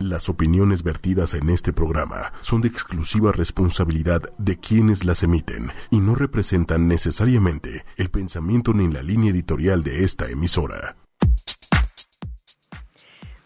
Las opiniones vertidas en este programa son de exclusiva responsabilidad de quienes las emiten y no representan necesariamente el pensamiento ni la línea editorial de esta emisora.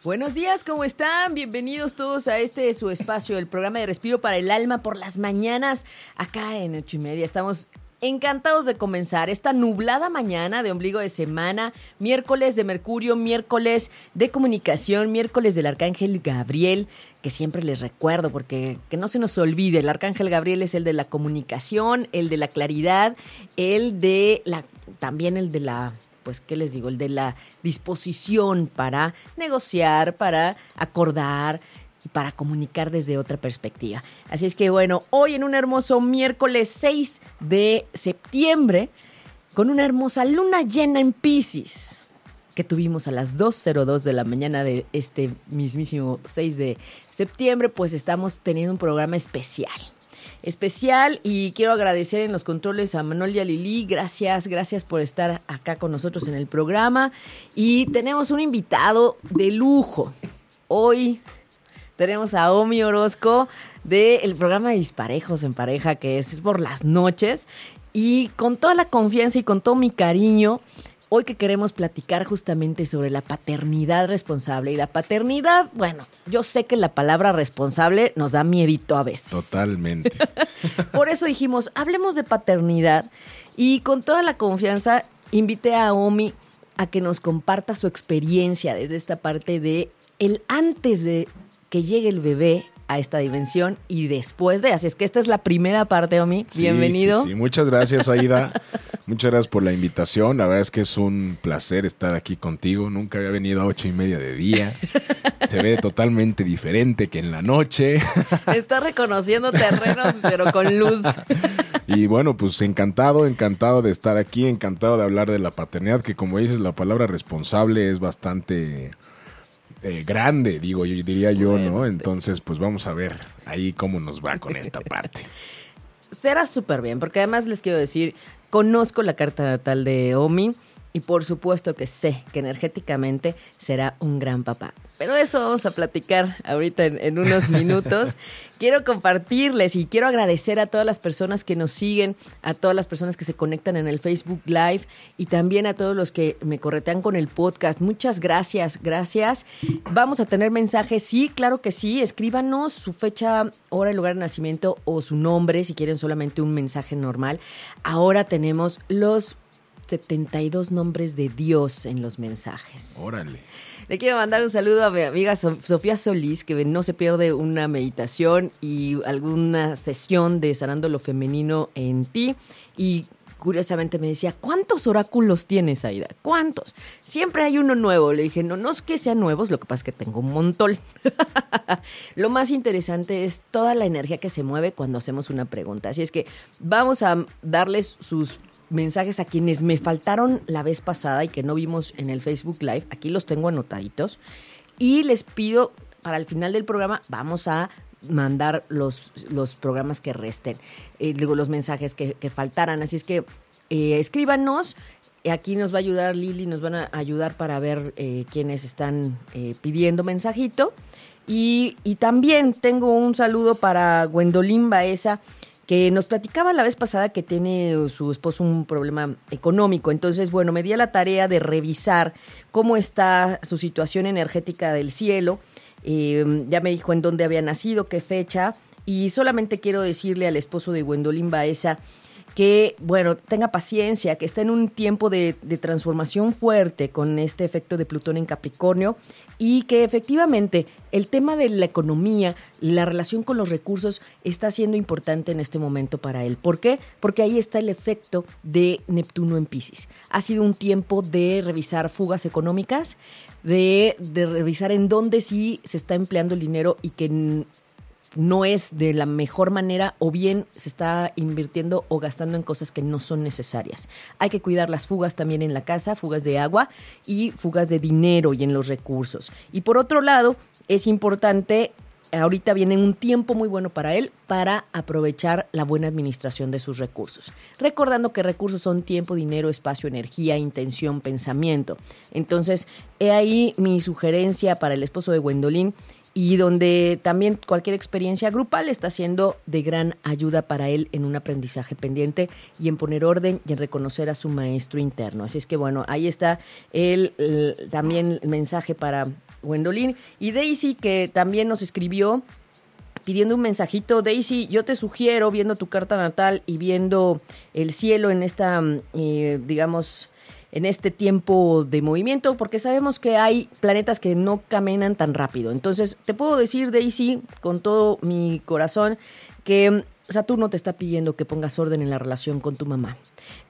Buenos días, ¿cómo están? Bienvenidos todos a este su espacio, el programa de Respiro para el Alma por las mañanas, acá en ocho y media. Estamos encantados de comenzar esta nublada mañana de ombligo de semana, miércoles de Mercurio, miércoles de comunicación, miércoles del Arcángel Gabriel, que siempre les recuerdo porque que no se nos olvide, el Arcángel Gabriel es el de la comunicación, el de la claridad, el de la también el de la pues, ¿qué les digo? El de la disposición para negociar, para acordar y para comunicar desde otra perspectiva. Así es que bueno, hoy en un hermoso miércoles 6 de septiembre, con una hermosa luna llena en Pisces que tuvimos a las 2.02 de la mañana de este mismísimo 6 de septiembre, pues estamos teniendo un programa especial especial y quiero agradecer en los controles a Manuel y a Lili. Gracias, gracias por estar acá con nosotros en el programa. Y tenemos un invitado de lujo. Hoy tenemos a Omi Orozco del programa Disparejos en Pareja, que es por las noches. Y con toda la confianza y con todo mi cariño, Hoy que queremos platicar justamente sobre la paternidad responsable. Y la paternidad, bueno, yo sé que la palabra responsable nos da miedito a veces. Totalmente. Por eso dijimos, hablemos de paternidad. Y con toda la confianza, invité a Omi a que nos comparta su experiencia desde esta parte de el antes de que llegue el bebé a esta dimensión y después de. Así es que esta es la primera parte, Omi. Bienvenido. Sí, sí, muchas gracias, Aida. muchas gracias por la invitación. La verdad es que es un placer estar aquí contigo. Nunca había venido a ocho y media de día. Se ve totalmente diferente que en la noche. Está reconociendo terrenos, pero con luz. Y bueno, pues encantado, encantado de estar aquí, encantado de hablar de la paternidad, que como dices, la palabra responsable es bastante eh, grande, digo, yo diría yo, ¿no? Entonces, pues vamos a ver ahí cómo nos va con esta parte. Será súper bien, porque además les quiero decir, conozco la carta natal de Omi y por supuesto que sé que energéticamente será un gran papá. Pero de eso vamos a platicar ahorita en, unos minutos. quiero compartirles y quiero agradecer a todas las personas que nos siguen, a todas las personas que se conectan en el Facebook Live y también a todos los que me corretean con el podcast. Muchas gracias, gracias. Vamos a tener mensajes, sí, claro que sí. Escríbanos su fecha, hora y lugar de nacimiento o su nombre si quieren solamente un mensaje normal. Ahora tenemos los 72 nombres de Dios en los mensajes. Órale. Le quiero mandar un saludo a mi amiga Sofía Solís, que no se pierde una meditación y alguna sesión de sanando lo femenino en ti. Y curiosamente me decía, ¿cuántos oráculos tienes, Aida? ¿Cuántos? Siempre hay uno nuevo. Le dije, no, no es que sean nuevos, lo que pasa es que tengo un montón. lo más interesante es toda la energía que se mueve cuando hacemos una pregunta. Así es que vamos a darles sus mensajes a quienes me faltaron la vez pasada y que no vimos en el Facebook Live. Aquí los tengo anotaditos. Y les pido, para el final del programa, vamos a mandar los, los programas que resten, eh, digo, los mensajes que, faltaran. Así es que eh, escríbanos. Aquí nos va a ayudar Lili, nos van a ayudar para ver eh, quienes están pidiendo mensajito. Y, y, también tengo un saludo para Gwendolyn Baeza, que nos platicaba la vez pasada que tiene su esposo un problema económico. Entonces, bueno, me di a la tarea de revisar cómo está su situación energética del cielo. Eh, ya me dijo en dónde había nacido, qué fecha. Y solamente quiero decirle al esposo de Gwendolyn Baeza que, bueno, tenga paciencia, que está en un tiempo de, transformación fuerte con este efecto de Plutón en Capricornio y que efectivamente el tema de la economía, la relación con los recursos está siendo importante en este momento para él. ¿Por qué? Porque ahí está el efecto de Neptuno en Pisces. Ha sido un tiempo de revisar fugas económicas, de, de revisar en dónde sí se está empleando el dinero y que no es de la mejor manera o bien se está invirtiendo o gastando en cosas que no son necesarias. Hay que cuidar las fugas también en la casa, fugas de agua y fugas de dinero y en los recursos. Y por otro lado, es importante ahorita viene un tiempo muy bueno para él para aprovechar la buena administración de sus recursos. Recordando que recursos son tiempo, dinero, espacio, energía, intención, pensamiento. Entonces, he ahí mi sugerencia para el esposo de Gwendolyn y donde también cualquier experiencia grupal está siendo de gran ayuda para él en un aprendizaje pendiente y en poner orden y en reconocer a su maestro interno. Así es que bueno, ahí está el, también el mensaje para Gwendolyn y Daisy que también nos escribió pidiendo un mensajito. Daisy, yo te sugiero, viendo tu carta natal y viendo el cielo en esta, mm, eh, digamos, en este tiempo de movimiento, porque sabemos que hay planetas que no caminan tan rápido. Entonces, te puedo decir, Daisy, con todo mi corazón, que Saturno te está pidiendo que pongas orden en la relación con tu mamá,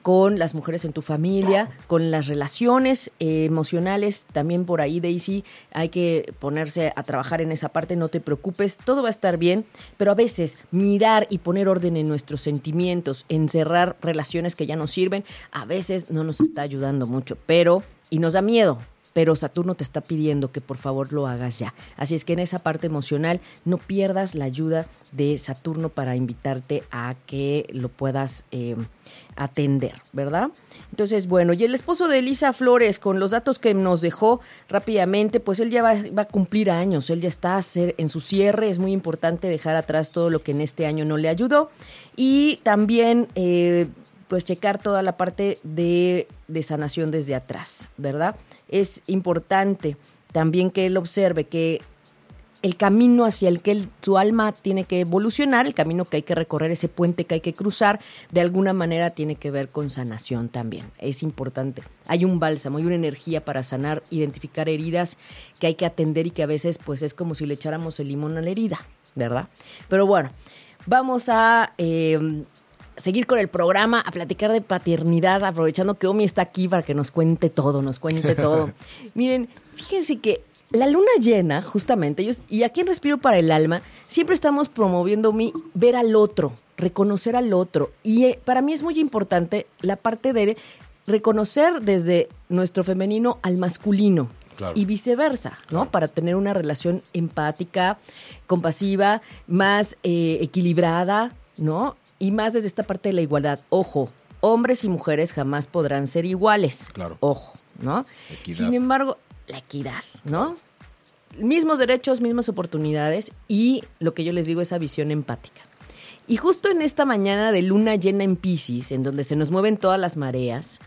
con las mujeres en tu familia, con las relaciones eh, emocionales. También por ahí, Daisy, hay que ponerse a trabajar en esa parte. No te preocupes, todo va a estar bien. Pero a veces mirar y poner orden en nuestros sentimientos, encerrar relaciones que ya no sirven, a veces no nos está ayudando mucho. Pero, y nos da miedo, pero Saturno te está pidiendo que por favor lo hagas ya. Así es que en esa parte emocional no pierdas la ayuda de Saturno para invitarte a que lo puedas eh, atender, ¿verdad? Entonces, bueno, y el esposo de Elisa Flores, con los datos que nos dejó rápidamente, pues él ya va, va a cumplir años, él ya está a hacer- en su cierre, es muy importante dejar atrás todo lo que en este año no le ayudó. Y también... eh, pues checar toda la parte de, de sanación desde atrás, ¿verdad? Es importante también que él observe que el camino hacia el que su alma tiene que evolucionar, el camino que hay que recorrer, ese puente que hay que cruzar, de alguna manera tiene que ver con sanación también. Es importante. Hay un bálsamo, hay una energía para sanar, identificar heridas que hay que atender y que a veces pues es como si le echáramos el limón a la herida, ¿verdad? Pero bueno, vamos a... eh, seguir con el programa, a platicar de paternidad, aprovechando que Omi está aquí para que nos cuente todo, nos cuente todo. Miren, fíjense que la luna llena, justamente, yo- y aquí en Respiro para el Alma, siempre estamos promoviendo mi ver al otro, reconocer al otro. Y eh, para mí es muy importante la parte de reconocer desde nuestro femenino al masculino. Claro. Y viceversa, ¿no? Para tener una relación empática, compasiva, más eh, equilibrada, ¿no? Y más desde esta parte de la igualdad. Ojo, hombres y mujeres jamás podrán ser iguales. Claro. Ojo, ¿no? Equidad. Sin embargo, la equidad, ¿no? Mismos derechos, mismas oportunidades y lo que yo les digo, esa visión empática. Y justo en esta mañana de luna llena en Pisces, en donde se nos mueven todas las mareas,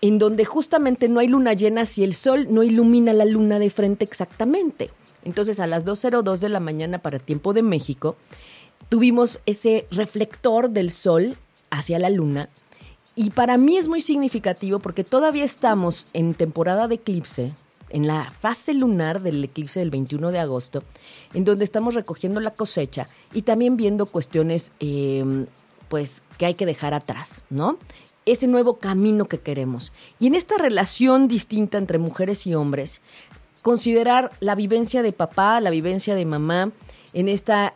en donde justamente no hay luna llena si el sol no ilumina la luna de frente exactamente. Entonces a las 2.02 de la mañana para tiempo de México, tuvimos ese reflector del sol hacia la luna y para mí es muy significativo porque todavía estamos en temporada de eclipse, en la fase lunar del eclipse del 21 de agosto, en donde estamos recogiendo la cosecha y también viendo cuestiones eh, pues que hay que dejar atrás, ¿no? Ese nuevo camino que queremos. Y en esta relación distinta entre mujeres y hombres, considerar la vivencia de papá, la vivencia de mamá, en esta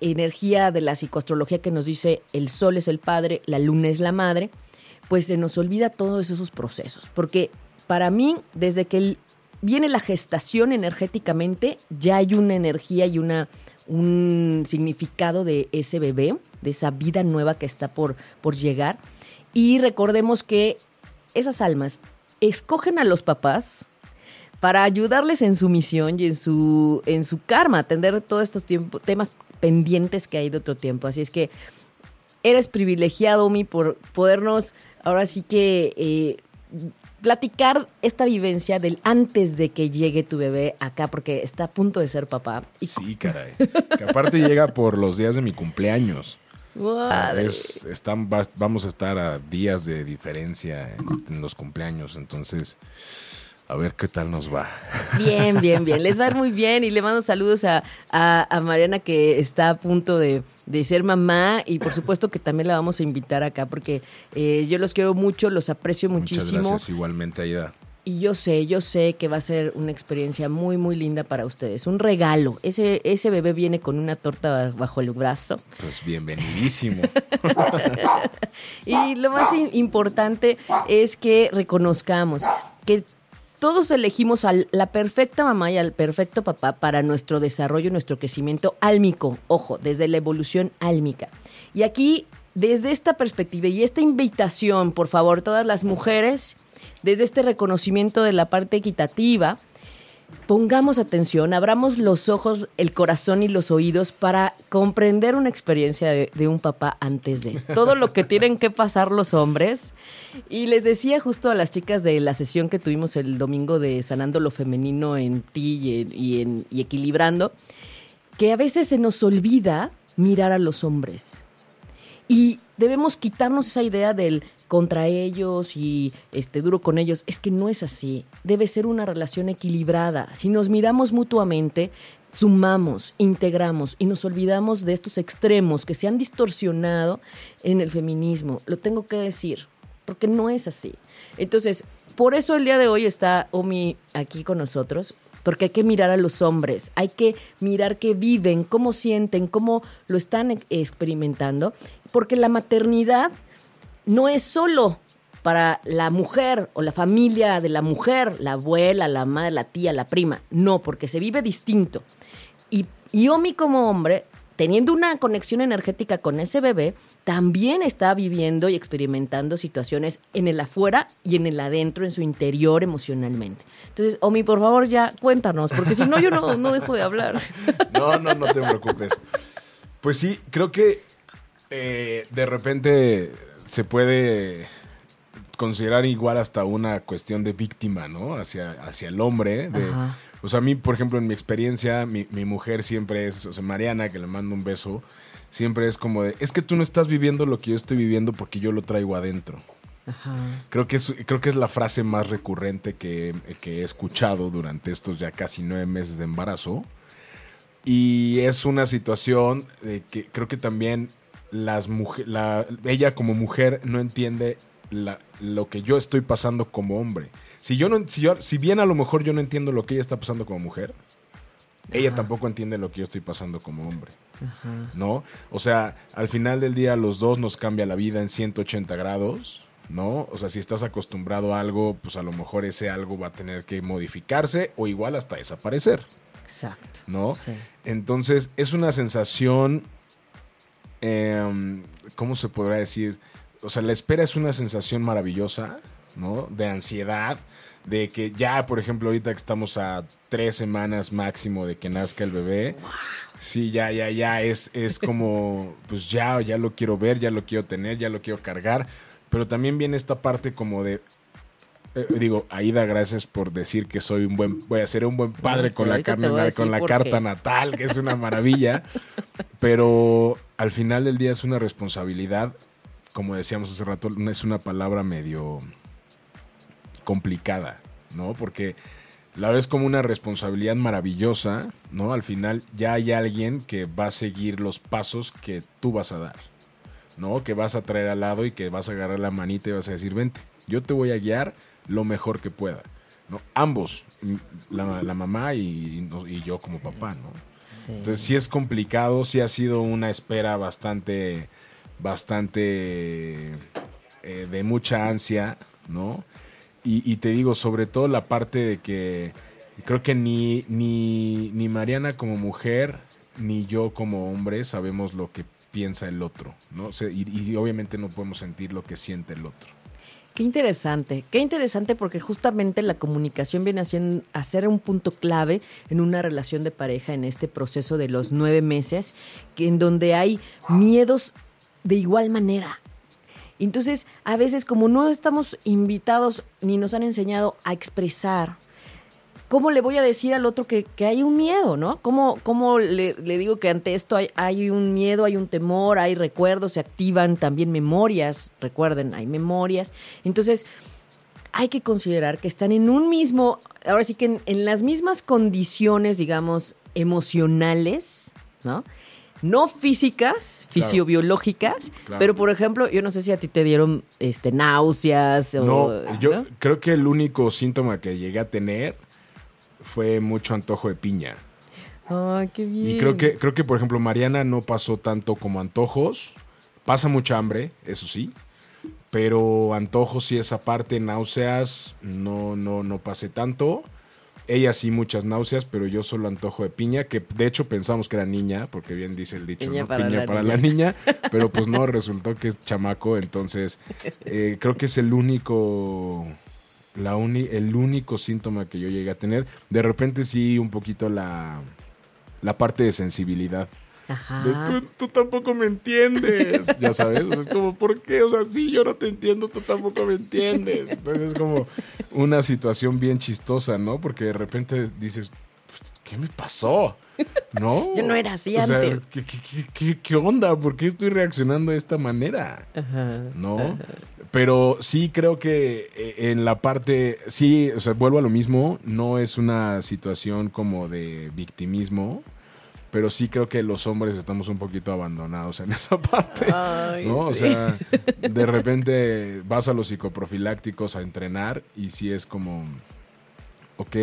energía de la psicoastrología que nos dice el sol es el padre, la luna es la madre, pues se nos olvida todos esos procesos. Porque para mí, desde que viene la gestación energéticamente, ya hay una energía y una, un significado de ese bebé, de esa vida nueva que está por, por llegar. Y recordemos que esas almas escogen a los papás para ayudarles en su misión y en su, en su karma, atender todos estos tiempo- temas pendientes que hay de otro tiempo. Así es que eres privilegiado, Mi, por podernos ahora sí que eh, platicar esta vivencia del antes de que llegue tu bebé acá, porque está a punto de ser papá. Sí, caray. Que aparte llega por los días de mi cumpleaños. Es- están, vamos a estar a días de diferencia en, en los cumpleaños, entonces a ver qué tal nos va. Bien, bien, bien. Les va a ir muy bien y le mando saludos a, a- a Mariana que está a punto de, de ser mamá y por supuesto que también la vamos a invitar acá porque eh, yo los quiero mucho, los aprecio Muchas muchísimo gracias igualmente, Aida. y yo sé, yo sé que va a ser una experiencia muy, muy linda para ustedes. Un regalo. Ese, ese bebé viene con una torta bajo el brazo. Pues bienvenidísimo. Y lo más importante es que reconozcamos que todos elegimos a la perfecta mamá y al perfecto papá para nuestro desarrollo, nuestro crecimiento álmico. Ojo, desde la evolución álmica. Y aquí, desde esta perspectiva y esta invitación, por favor, todas las mujeres, desde este reconocimiento de la parte equitativa, pongamos atención, abramos los ojos, el corazón y los oídos para comprender una experiencia de, un papá antes de todo lo que tienen que pasar los hombres. Y les decía justo a las chicas de la sesión que tuvimos el domingo de Sanando lo Femenino en ti y, en, y equilibrando, que a veces se nos olvida mirar a los hombres. Y debemos quitarnos esa idea del contra ellos y este duro con ellos. Es que no es así. Debe ser una relación equilibrada. Si nos miramos mutuamente, sumamos, integramos y nos olvidamos de estos extremos que se han distorsionado en el feminismo. Lo tengo que decir, porque no es así. Entonces, por eso el día de hoy está Omi aquí con nosotros, porque hay que mirar a los hombres, hay que mirar qué viven, cómo sienten, cómo lo están experimentando, porque la maternidad no es solo para la mujer o la familia de la mujer, la abuela, la madre, la tía, la prima, no, porque se vive distinto. Y, Omi como hombre, teniendo una conexión energética con ese bebé, también está viviendo y experimentando situaciones en el afuera y en el adentro, en su interior emocionalmente. Entonces, Omi, por favor, ya cuéntanos, porque si no, yo no, no dejo de hablar. No, no, no te preocupes. Pues sí, creo que eh, de repente se puede considerar igual hasta una cuestión de víctima, ¿no? Hacia, hacia el hombre. De, o sea, a mí, por ejemplo, en mi experiencia, mi, mi, mujer siempre es, o sea, Mariana, que le mando un beso, siempre es como de, es que tú no estás viviendo lo que yo estoy viviendo porque yo lo traigo adentro. Ajá. Creo, que es, creo que es la frase más recurrente que, que he escuchado durante estos ya casi nueve meses de embarazo. Y es una situación de que creo que también las mujer, la, ella como mujer no entiende la, lo que yo estoy pasando como hombre. Si yo no, si, yo, si bien a lo mejor yo no entiendo lo que ella está pasando como mujer, Ajá. ella tampoco entiende lo que yo estoy pasando como hombre. Ajá. ¿No? O sea, al final del día los dos nos cambia la vida en 180 grados. ¿No? O sea, si estás acostumbrado a algo, pues a lo mejor ese algo va a tener que modificarse o igual hasta desaparecer. Exacto. ¿No? Sí. Entonces, es una sensación eh, ¿cómo se podrá decir? O sea, la espera es una sensación maravillosa, ¿no? De ansiedad, de que ya, por ejemplo, ahorita que estamos a tres semanas máximo de que nazca el bebé, sí, ya, ya, ya, es, es como, pues ya, ya lo quiero ver, ya lo quiero tener, ya lo quiero cargar, pero también viene esta parte como de, eh, digo, Aida, gracias por decir que soy un buen, voy a ser un buen padre sí, con la, carne, con la carta natal, que es una maravilla. pero al final del día es una responsabilidad, como decíamos hace rato, es una palabra medio complicada, ¿no? Porque la ves como una responsabilidad maravillosa, ¿no? Al final ya hay alguien que va a seguir los pasos que tú vas a dar, ¿no? Que vas a traer al lado y que vas a agarrar la manita y vas a decir, vente, yo te voy a guiar lo mejor que pueda. ¿no? Ambos, la, la mamá y, y, yo como papá, ¿no? Sí. Entonces sí es complicado, sí ha sido una espera bastante, bastante eh, de mucha ansia, ¿no? Y, y, te digo, sobre todo la parte de que creo que ni, ni, ni Mariana como mujer, ni yo como hombre sabemos lo que piensa el otro, ¿no? O sea, y, y obviamente no podemos sentir lo que siente el otro. Qué interesante, qué interesante porque justamente la comunicación viene a ser, un punto clave en una relación de pareja en este proceso de los nueve meses, que en donde hay miedos de igual manera. Entonces, a veces como no estamos invitados ni nos han enseñado a expresar, ¿cómo le voy a decir al otro que, que hay un miedo, no? ¿Cómo, cómo le, le, digo que ante esto hay, hay, un miedo, hay un temor, hay recuerdos, se activan también memorias? Recuerden, hay memorias. Entonces, hay que considerar que están en un mismo, ahora sí que en, en las mismas condiciones, digamos, emocionales, ¿no? No físicas, fisiobiológicas, claro. pero por ejemplo, yo no sé si a ti te dieron este, náuseas o... No, yo ¿no? creo que el único síntoma que llegué a tener fue mucho antojo de piña. Ay, qué bien. Y creo que, creo que, por ejemplo, Mariana no pasó tanto como antojos. Pasa mucha hambre, eso sí. Pero antojos y esa parte, náuseas, no, no, no pasé tanto. Ella sí muchas náuseas, pero yo solo antojo de piña, que de hecho pensamos que era niña, porque bien dice el dicho, piña ¿no? para, piña la, para niña. la niña, pero pues no, resultó que es chamaco, entonces eh, creo que es el único la uni- el único síntoma que yo llegué a tener. De repente sí, un poquito la, la parte de sensibilidad. Ajá. De, tú, tú tampoco me entiendes. Ya sabes, o sea, es como, ¿por qué? O sea, sí, yo no te entiendo, tú tampoco me entiendes. Entonces es como una situación bien chistosa, ¿no? Porque de repente dices, ¿qué me pasó? ¿No? Yo no era así O sea, antes. ¿qué, qué, qué- qué- qué onda? ¿Por qué estoy reaccionando de esta manera? Ajá. ¿no? Pero sí creo que eh, en la parte, sí, o sea, vuelvo a lo mismo, no es una situación como de victimismo, pero sí creo que los hombres estamos un poquito abandonados en esa parte, Ay, ¿no? O sea, de repente vas a los psicoprofilácticos a entrenar y sí es como, ok,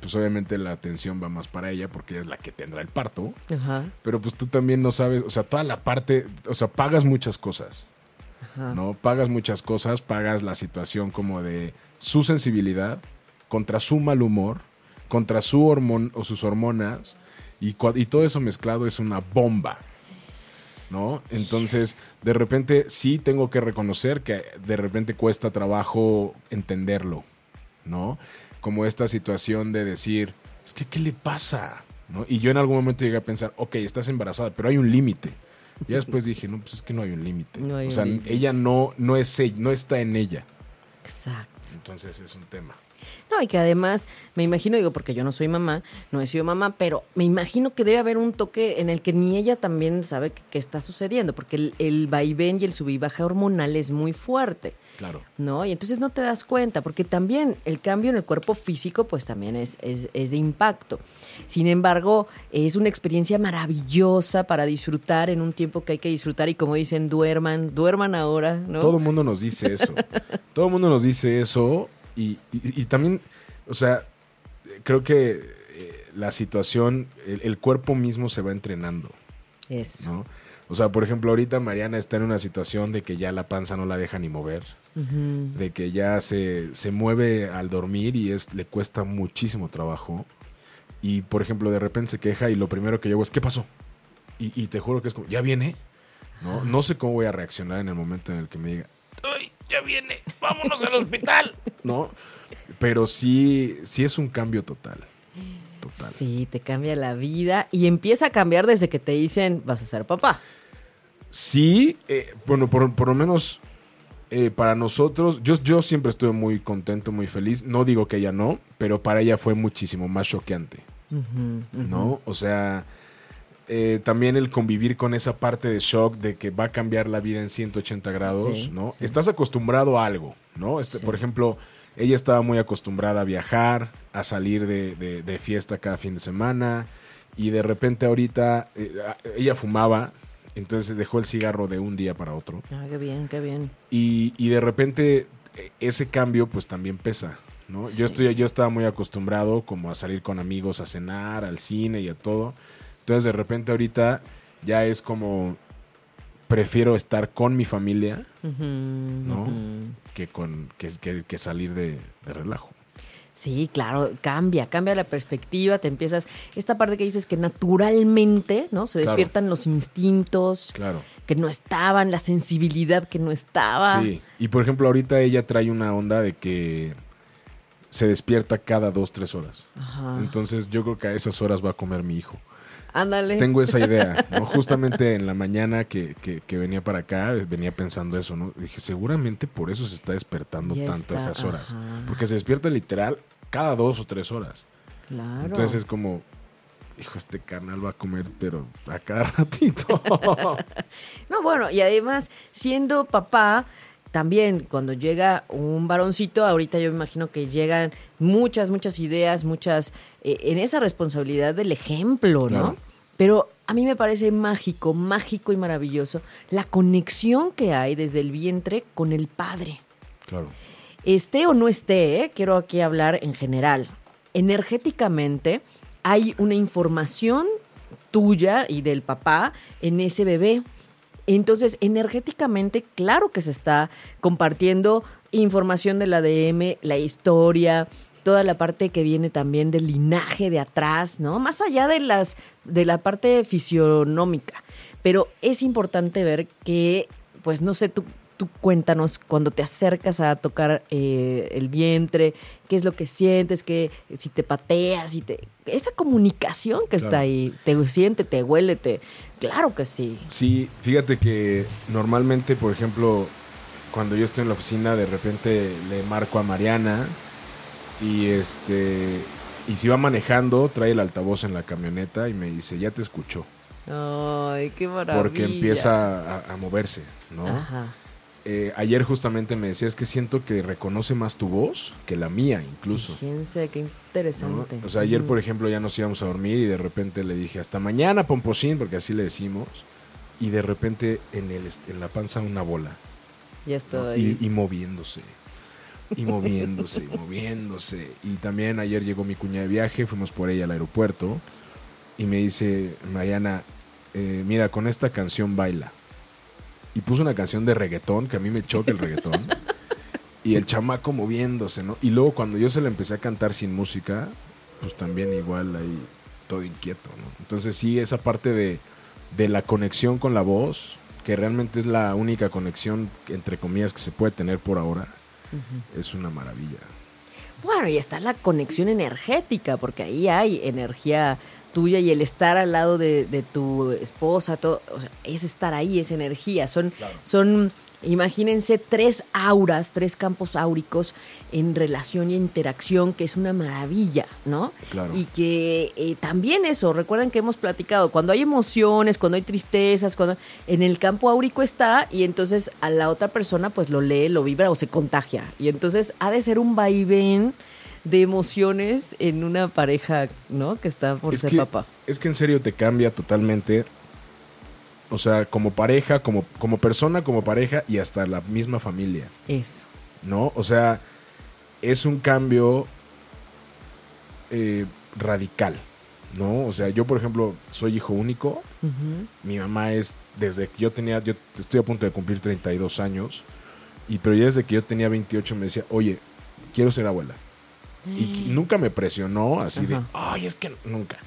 pues obviamente la atención va más para ella porque ella es la que tendrá el parto, Ajá. pero pues tú también no sabes, o sea, toda la parte, o sea, pagas muchas cosas. Ajá. ¿no? Pagas muchas cosas, pagas la situación como de su sensibilidad contra su mal humor, contra su hormon o sus hormonas, y, y todo eso mezclado es una bomba. ¿No? Entonces, de repente sí tengo que reconocer que de repente cuesta trabajo entenderlo, ¿no? Como esta situación de decir, es que, ¿qué le pasa? ¿No? Y yo en algún momento llegué a pensar, ok, estás embarazada, pero hay un límite. Y después dije, no, pues es que no hay un límite. No o sea, ella no, no es ella, no está en ella. Exacto. Entonces es un tema. No, y que además, me imagino, digo, porque yo no soy mamá, no he sido mamá, pero me imagino que debe haber un toque en el que ni ella también sabe qué está sucediendo, porque el, el vaivén y el sub y baja hormonal es muy fuerte. Claro. ¿no? Y entonces no te das cuenta, porque también el cambio en el cuerpo físico, pues también es, es, es de impacto. Sin embargo, es una experiencia maravillosa para disfrutar en un tiempo que hay que disfrutar y como dicen, duerman, duerman ahora, ¿no? Todo el mundo nos dice eso. Todo el mundo nos dice eso. Y, y- y también, o sea, creo que eh, la situación, el, el cuerpo mismo se va entrenando, Eso. ¿no? O sea, por ejemplo, ahorita Mariana está en una situación de que ya la panza no la deja ni mover, de que ya se, se mueve al dormir y es, le cuesta muchísimo trabajo. Y, por ejemplo, de repente se queja y lo primero que yo hago es, ¿qué pasó? Y, y te juro que es como, ¿ya viene? ¿No? no sé cómo voy a reaccionar en el momento en el que me diga, ¡ay, ya viene! ¡Vámonos al hospital! ¿No? Pero sí, sí es un cambio total. Total. Sí, te cambia la vida y empieza a cambiar desde que te dicen vas a ser papá. Sí, eh, bueno, por, por lo menos eh, para nosotros, yo, yo siempre estuve muy contento, muy feliz. No digo que ella no, pero para ella fue muchísimo más choqueante. ¿No? O sea, eh, también el convivir con esa parte de shock de que va a cambiar la vida en 180 grados, Sí, ¿no? Estás acostumbrado a algo, ¿no? Este, Por ejemplo, ella estaba muy acostumbrada a viajar, a salir de, de- de fiesta cada fin de semana, y de repente ahorita eh, ella fumaba, entonces dejó el cigarro de un día para otro. Ah, qué bien, qué bien. Y, y de repente eh, ese cambio pues también pesa, ¿no? Sí. Yo, estoy, yo estaba muy acostumbrado como a salir con amigos a cenar, al cine y a todo. Entonces de repente ahorita ya es como prefiero estar con mi familia, ¿no? Que, con, que, que- que salir de, de relajo. Sí, claro, cambia, cambia la perspectiva, te empiezas, esta parte que dices que naturalmente, ¿no? Se Claro. despiertan los instintos Claro. que no estaban, la sensibilidad que no estaba. Sí. Y por ejemplo ahorita ella trae una onda de que se despierta cada dos, tres horas. Ajá. Entonces yo creo que a esas horas va a comer mi hijo. Ándale. Tengo esa idea, ¿no? Justamente en la mañana que, que- que venía para acá, venía pensando eso, ¿no? Dije, seguramente por eso se está despertando Ya tanto a esas horas. ajá. Porque se despierta literal cada dos o tres horas. Claro. Entonces es como, hijo, este canal va a comer, pero a cada ratito. No, bueno, y además, siendo papá, también cuando llega un varoncito, ahorita yo me imagino que llegan muchas, muchas ideas, muchas, eh, en esa responsabilidad del ejemplo, ¿no? Pero a mí me parece mágico, mágico y maravilloso la conexión que hay desde el vientre con el padre. claro. Esté o no esté, ¿eh? quiero aquí hablar en general. Energéticamente hay una información tuya y del papá en ese bebé. Entonces, energéticamente, claro que se está compartiendo información del ADM, la historia, toda la parte que viene también del linaje de atrás, ¿no? Más allá de las de la parte fisionómica. Pero es importante ver que, pues no sé, tú tú cuéntanos cuando te acercas a tocar eh, el vientre, qué es lo que sientes, que si te pateas, si te esa comunicación que está ahí, te siente, te huele, te claro que sí. Sí, fíjate que normalmente, por ejemplo, cuando yo estoy en la oficina, de repente le marco a Mariana y este y si va manejando, trae el altavoz en la camioneta y me dice, ya te escuchó. Ay, qué maravilla. Porque empieza a, a moverse, ¿no? Ajá. Eh, ayer justamente me decía, es que siento que reconoce más tu voz que la mía incluso. Fíjense, qué ¿no? interesante. O sea, ayer, por ejemplo, ya nos íbamos a dormir y de repente le dije, hasta mañana, Pomposín, porque así le decimos. Y de repente en, el, en la panza una bola. Ya ¿no? estaba ahí. Y, y moviéndose. Y moviéndose, y moviéndose. Y también ayer llegó mi cuña de viaje, fuimos por ella al aeropuerto. Y me dice, Mariana, eh, mira, con esta canción baila. Y puso una canción de reggaetón, que a mí me choca el reggaetón. y el chamaco moviéndose, ¿no? Y luego cuando yo se la empecé a cantar sin música, pues también igual ahí todo inquieto, ¿no? Entonces sí, esa parte de, de la conexión con la voz, que realmente es la única conexión, entre comillas, que se puede tener por ahora, es una maravilla. Bueno, y está la conexión energética, porque ahí hay energía tuya y el estar al lado de, de tu esposa, todo, o sea, es estar ahí, es energía. Son, son, imagínense, tres auras, tres campos áuricos en relación y interacción, que es una maravilla, ¿no? Claro. Y que eh, también eso, recuerden que hemos platicado, cuando hay emociones, cuando hay tristezas, cuando en el campo áurico está y entonces a la otra persona pues lo lee, lo vibra o se contagia. Y entonces ha de ser un vaivén de emociones en una pareja, ¿no? Que está por es ser que, papá. Es que en serio te cambia totalmente. O sea, como pareja, como, como persona, como pareja y hasta la misma familia. Eso. ¿no? O sea, es un cambio eh, radical, ¿no? O sea, yo, por ejemplo, soy hijo único. Mi mamá es, desde que yo tenía, yo estoy a punto de cumplir 32 años, y pero ya desde que yo tenía 28 me decía, oye, quiero ser abuela. Y, que- nunca me presionó así de, ay, es que nunca.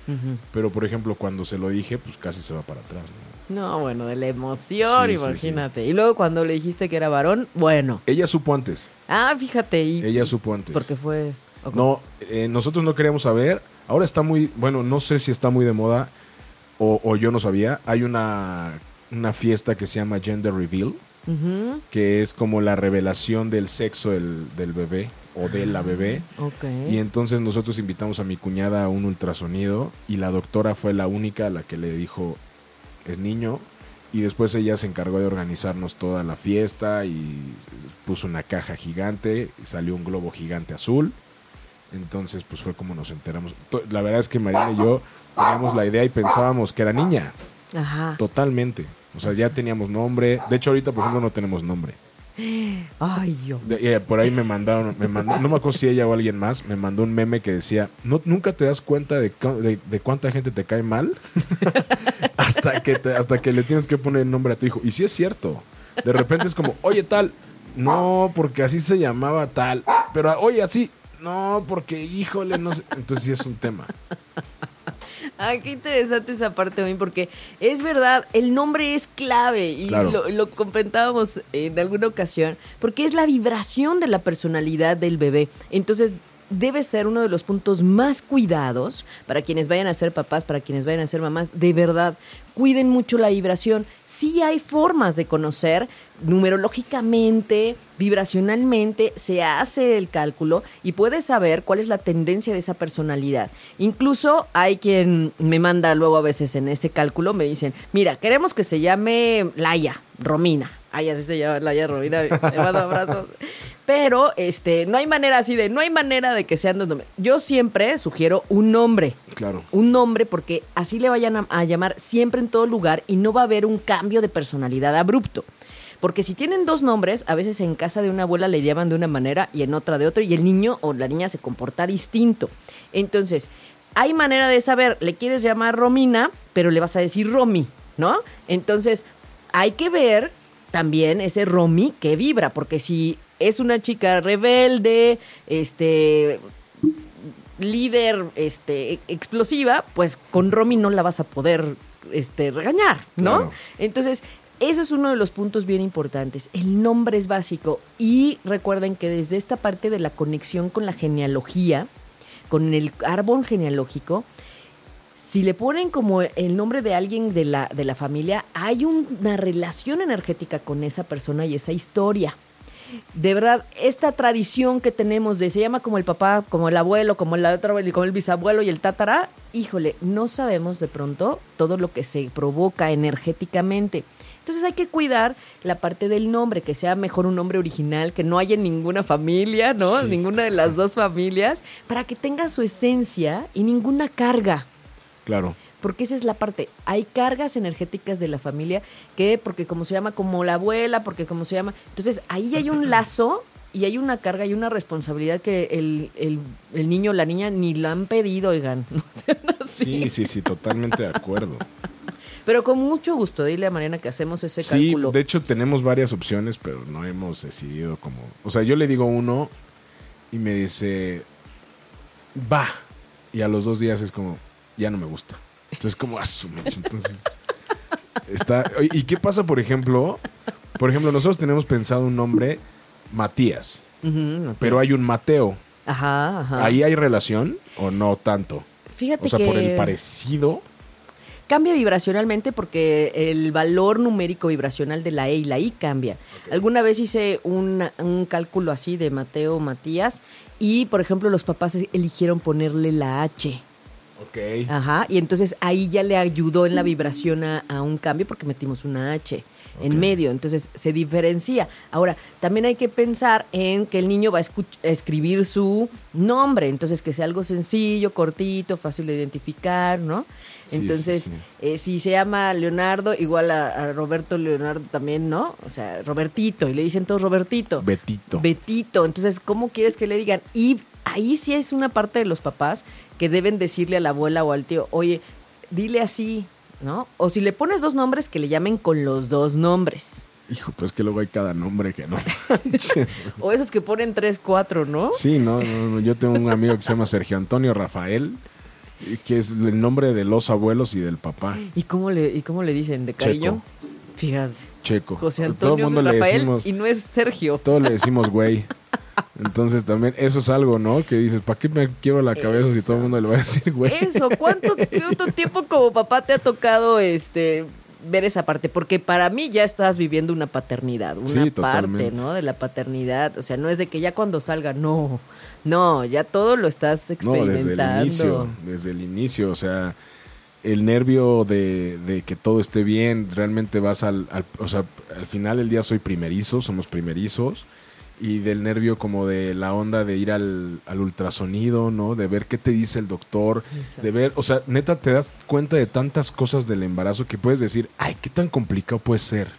Pero, por ejemplo, cuando se lo dije, pues casi se va para atrás, ¿no? No, bueno, de la emoción, Sí, sí, imagínate. Y luego cuando le dijiste que era varón, bueno. Ella supo antes, Ah, fíjate. Y, ella supo antes. Porque fue... No, eh, nosotros no queríamos saber. Ahora está muy, bueno, no sé si está muy de moda o, o yo no sabía. Hay una, una fiesta que se llama Gender Reveal, Que es como la revelación del sexo del, del bebé o de la bebé. Ok. Y entonces nosotros invitamos a mi cuñada a un ultrasonido y la doctora fue la única a la que le dijo, es niño. Y después ella se encargó de organizarnos toda la fiesta y puso una caja gigante y salió un globo gigante azul. Entonces, pues fue como nos enteramos. La verdad es que Mariana y yo teníamos la idea y pensábamos que era niña, Ajá. totalmente. O sea, ya teníamos nombre. De hecho, ahorita, por ejemplo, no tenemos nombre. Ay, yo. De- eh, por ahí me mandaron, me mandó, no me acuerdo si ella o alguien más, me mandó un meme que decía, no, nunca te das cuenta de, de, de cuánta gente te cae mal hasta, que te- hasta que le tienes que poner el nombre a tu hijo. Y sí es cierto. De repente es como, oye tal, no, porque así se llamaba tal, pero oye así, no, porque híjole, no sé. Entonces sí es un tema. Ay, qué interesante esa parte también, porque es verdad, el nombre es clave y Claro. lo, lo comentábamos en alguna ocasión, porque es la vibración de la personalidad del bebé. Entonces, debe ser uno de los puntos más cuidados para quienes vayan a ser papás, para quienes vayan a ser mamás. De verdad, cuiden mucho la vibración. Sí hay formas de conocer numerológicamente, vibracionalmente, se hace el cálculo y puedes saber cuál es la tendencia de esa personalidad. Incluso hay quien me manda luego a veces en ese cálculo, me dicen, mira, queremos que se llame Laia, Romina. Ay, así se llama Laia Romina, le mando abrazos. Pero este, no hay manera así de, no hay manera de que sean dos nombres. Yo siempre sugiero un nombre. Claro. Un nombre porque así le vayan a, a llamar siempre en todo lugar y no va a haber un cambio de personalidad abrupto. Porque si tienen dos nombres, a veces en casa de una abuela le llaman de una manera y en otra de otra, y el niño o la niña se comporta distinto. Entonces, hay manera de saber, le quieres llamar Romina, pero le vas a decir Romy, ¿no? Entonces, hay que ver también ese Romy que vibra, porque si es una chica rebelde, este líder este explosiva, pues con Romy no la vas a poder este regañar, ¿no? Claro. Entonces, Eso es uno de los puntos bien importantes. El nombre es básico. Y recuerden que desde esta parte de la conexión con la genealogía, con el árbol genealógico, si le ponen como el nombre de alguien de la, de la familia, hay una relación energética con esa persona y esa historia. De verdad, esta tradición que tenemos de se llama como el papá, como el abuelo, como el otro, como el bisabuelo y el tatara, híjole, no sabemos de pronto todo lo que se provoca energéticamente. Entonces hay que cuidar la parte del nombre, que sea mejor un nombre original, que no haya ninguna familia, ¿no? Sí. Ninguna de las dos familias, para que tenga su esencia y ninguna carga. Claro. Porque esa es la parte. Hay cargas energéticas de la familia que, porque como se llama como la abuela, porque como se llama. Entonces ahí hay un lazo y hay una carga y una responsabilidad que el, el, el niño o la niña ni lo han pedido, oigan. No. Sí, sí, sí, totalmente de acuerdo. Pero con mucho gusto, dile a Mariana que hacemos ese Sí, cálculo. de hecho tenemos varias opciones, pero no hemos decidido como... O sea, yo le digo uno y me dice, va. Y a los dos días es como, ya no me gusta. Entonces como, asumes. Entonces, está... ¿Y qué pasa, por ejemplo? Por ejemplo, nosotros tenemos pensado un nombre, Matías, pero hay un Mateo. Ajá, ajá. ¿Ahí hay relación o no tanto? Fíjate O sea, que por el parecido... cambia vibracionalmente porque el valor numérico vibracional de la E y la I cambia. Alguna vez hice un, un cálculo así de Mateo Matías y, por ejemplo, los papás eligieron ponerle la H. Ok. Ajá, y entonces ahí ya le ayudó en la vibración a, a un cambio porque metimos una H en medio, entonces se diferencia. Ahora, también hay que pensar en que el niño va a, escribir su nombre, entonces que sea algo sencillo, cortito, fácil de identificar, ¿no? Sí, Entonces, sí, sí. eh, si se llama Leonardo, igual a, a Roberto Leonardo también, ¿no? O sea, Robertito, y le dicen todos Robertito. Betito. Betito. Entonces, ¿cómo quieres que le digan? Y ahí sí es una parte de los papás que deben decirle a la abuela o al tío, oye, dile así, ¿no? O si le pones dos nombres, que le llamen con los dos nombres. Hijo, pues que luego hay cada nombre que no. manches. O esos que ponen tres, cuatro, ¿no? sí, no, no, no, yo tengo un amigo que se llama Sergio Antonio Rafael, que es el nombre de los abuelos y del papá, ¿Y cómo le, y cómo le dicen? ¿De cariño? Fíjense. Checo. José Todo el Antonio le Rafael decimos, y no es Sergio. todos le decimos güey. Entonces también eso es algo, ¿no? Que dices, ¿para qué me quiebro la cabeza si todo el mundo le va a decir güey? Eso, ¿cuánto, cuánto tiempo como papá te ha tocado este ver esa parte? Porque para mí ya estás viviendo una paternidad, una Sí, parte, totalmente. ¿no? De la paternidad. O sea, no es de que ya cuando salga, no. No, ya todo lo estás No, experimentando. desde el inicio, desde el inicio, o sea, el nervio de, de que todo esté bien, realmente vas al, al- o sea, al final del día soy primerizo, somos primerizos, y del nervio como de la onda de ir al, al ultrasonido, ¿no? De ver qué te dice el doctor, Exacto. de ver, o sea, neta te das cuenta de tantas cosas del embarazo que puedes decir, ay, qué tan complicado puede ser.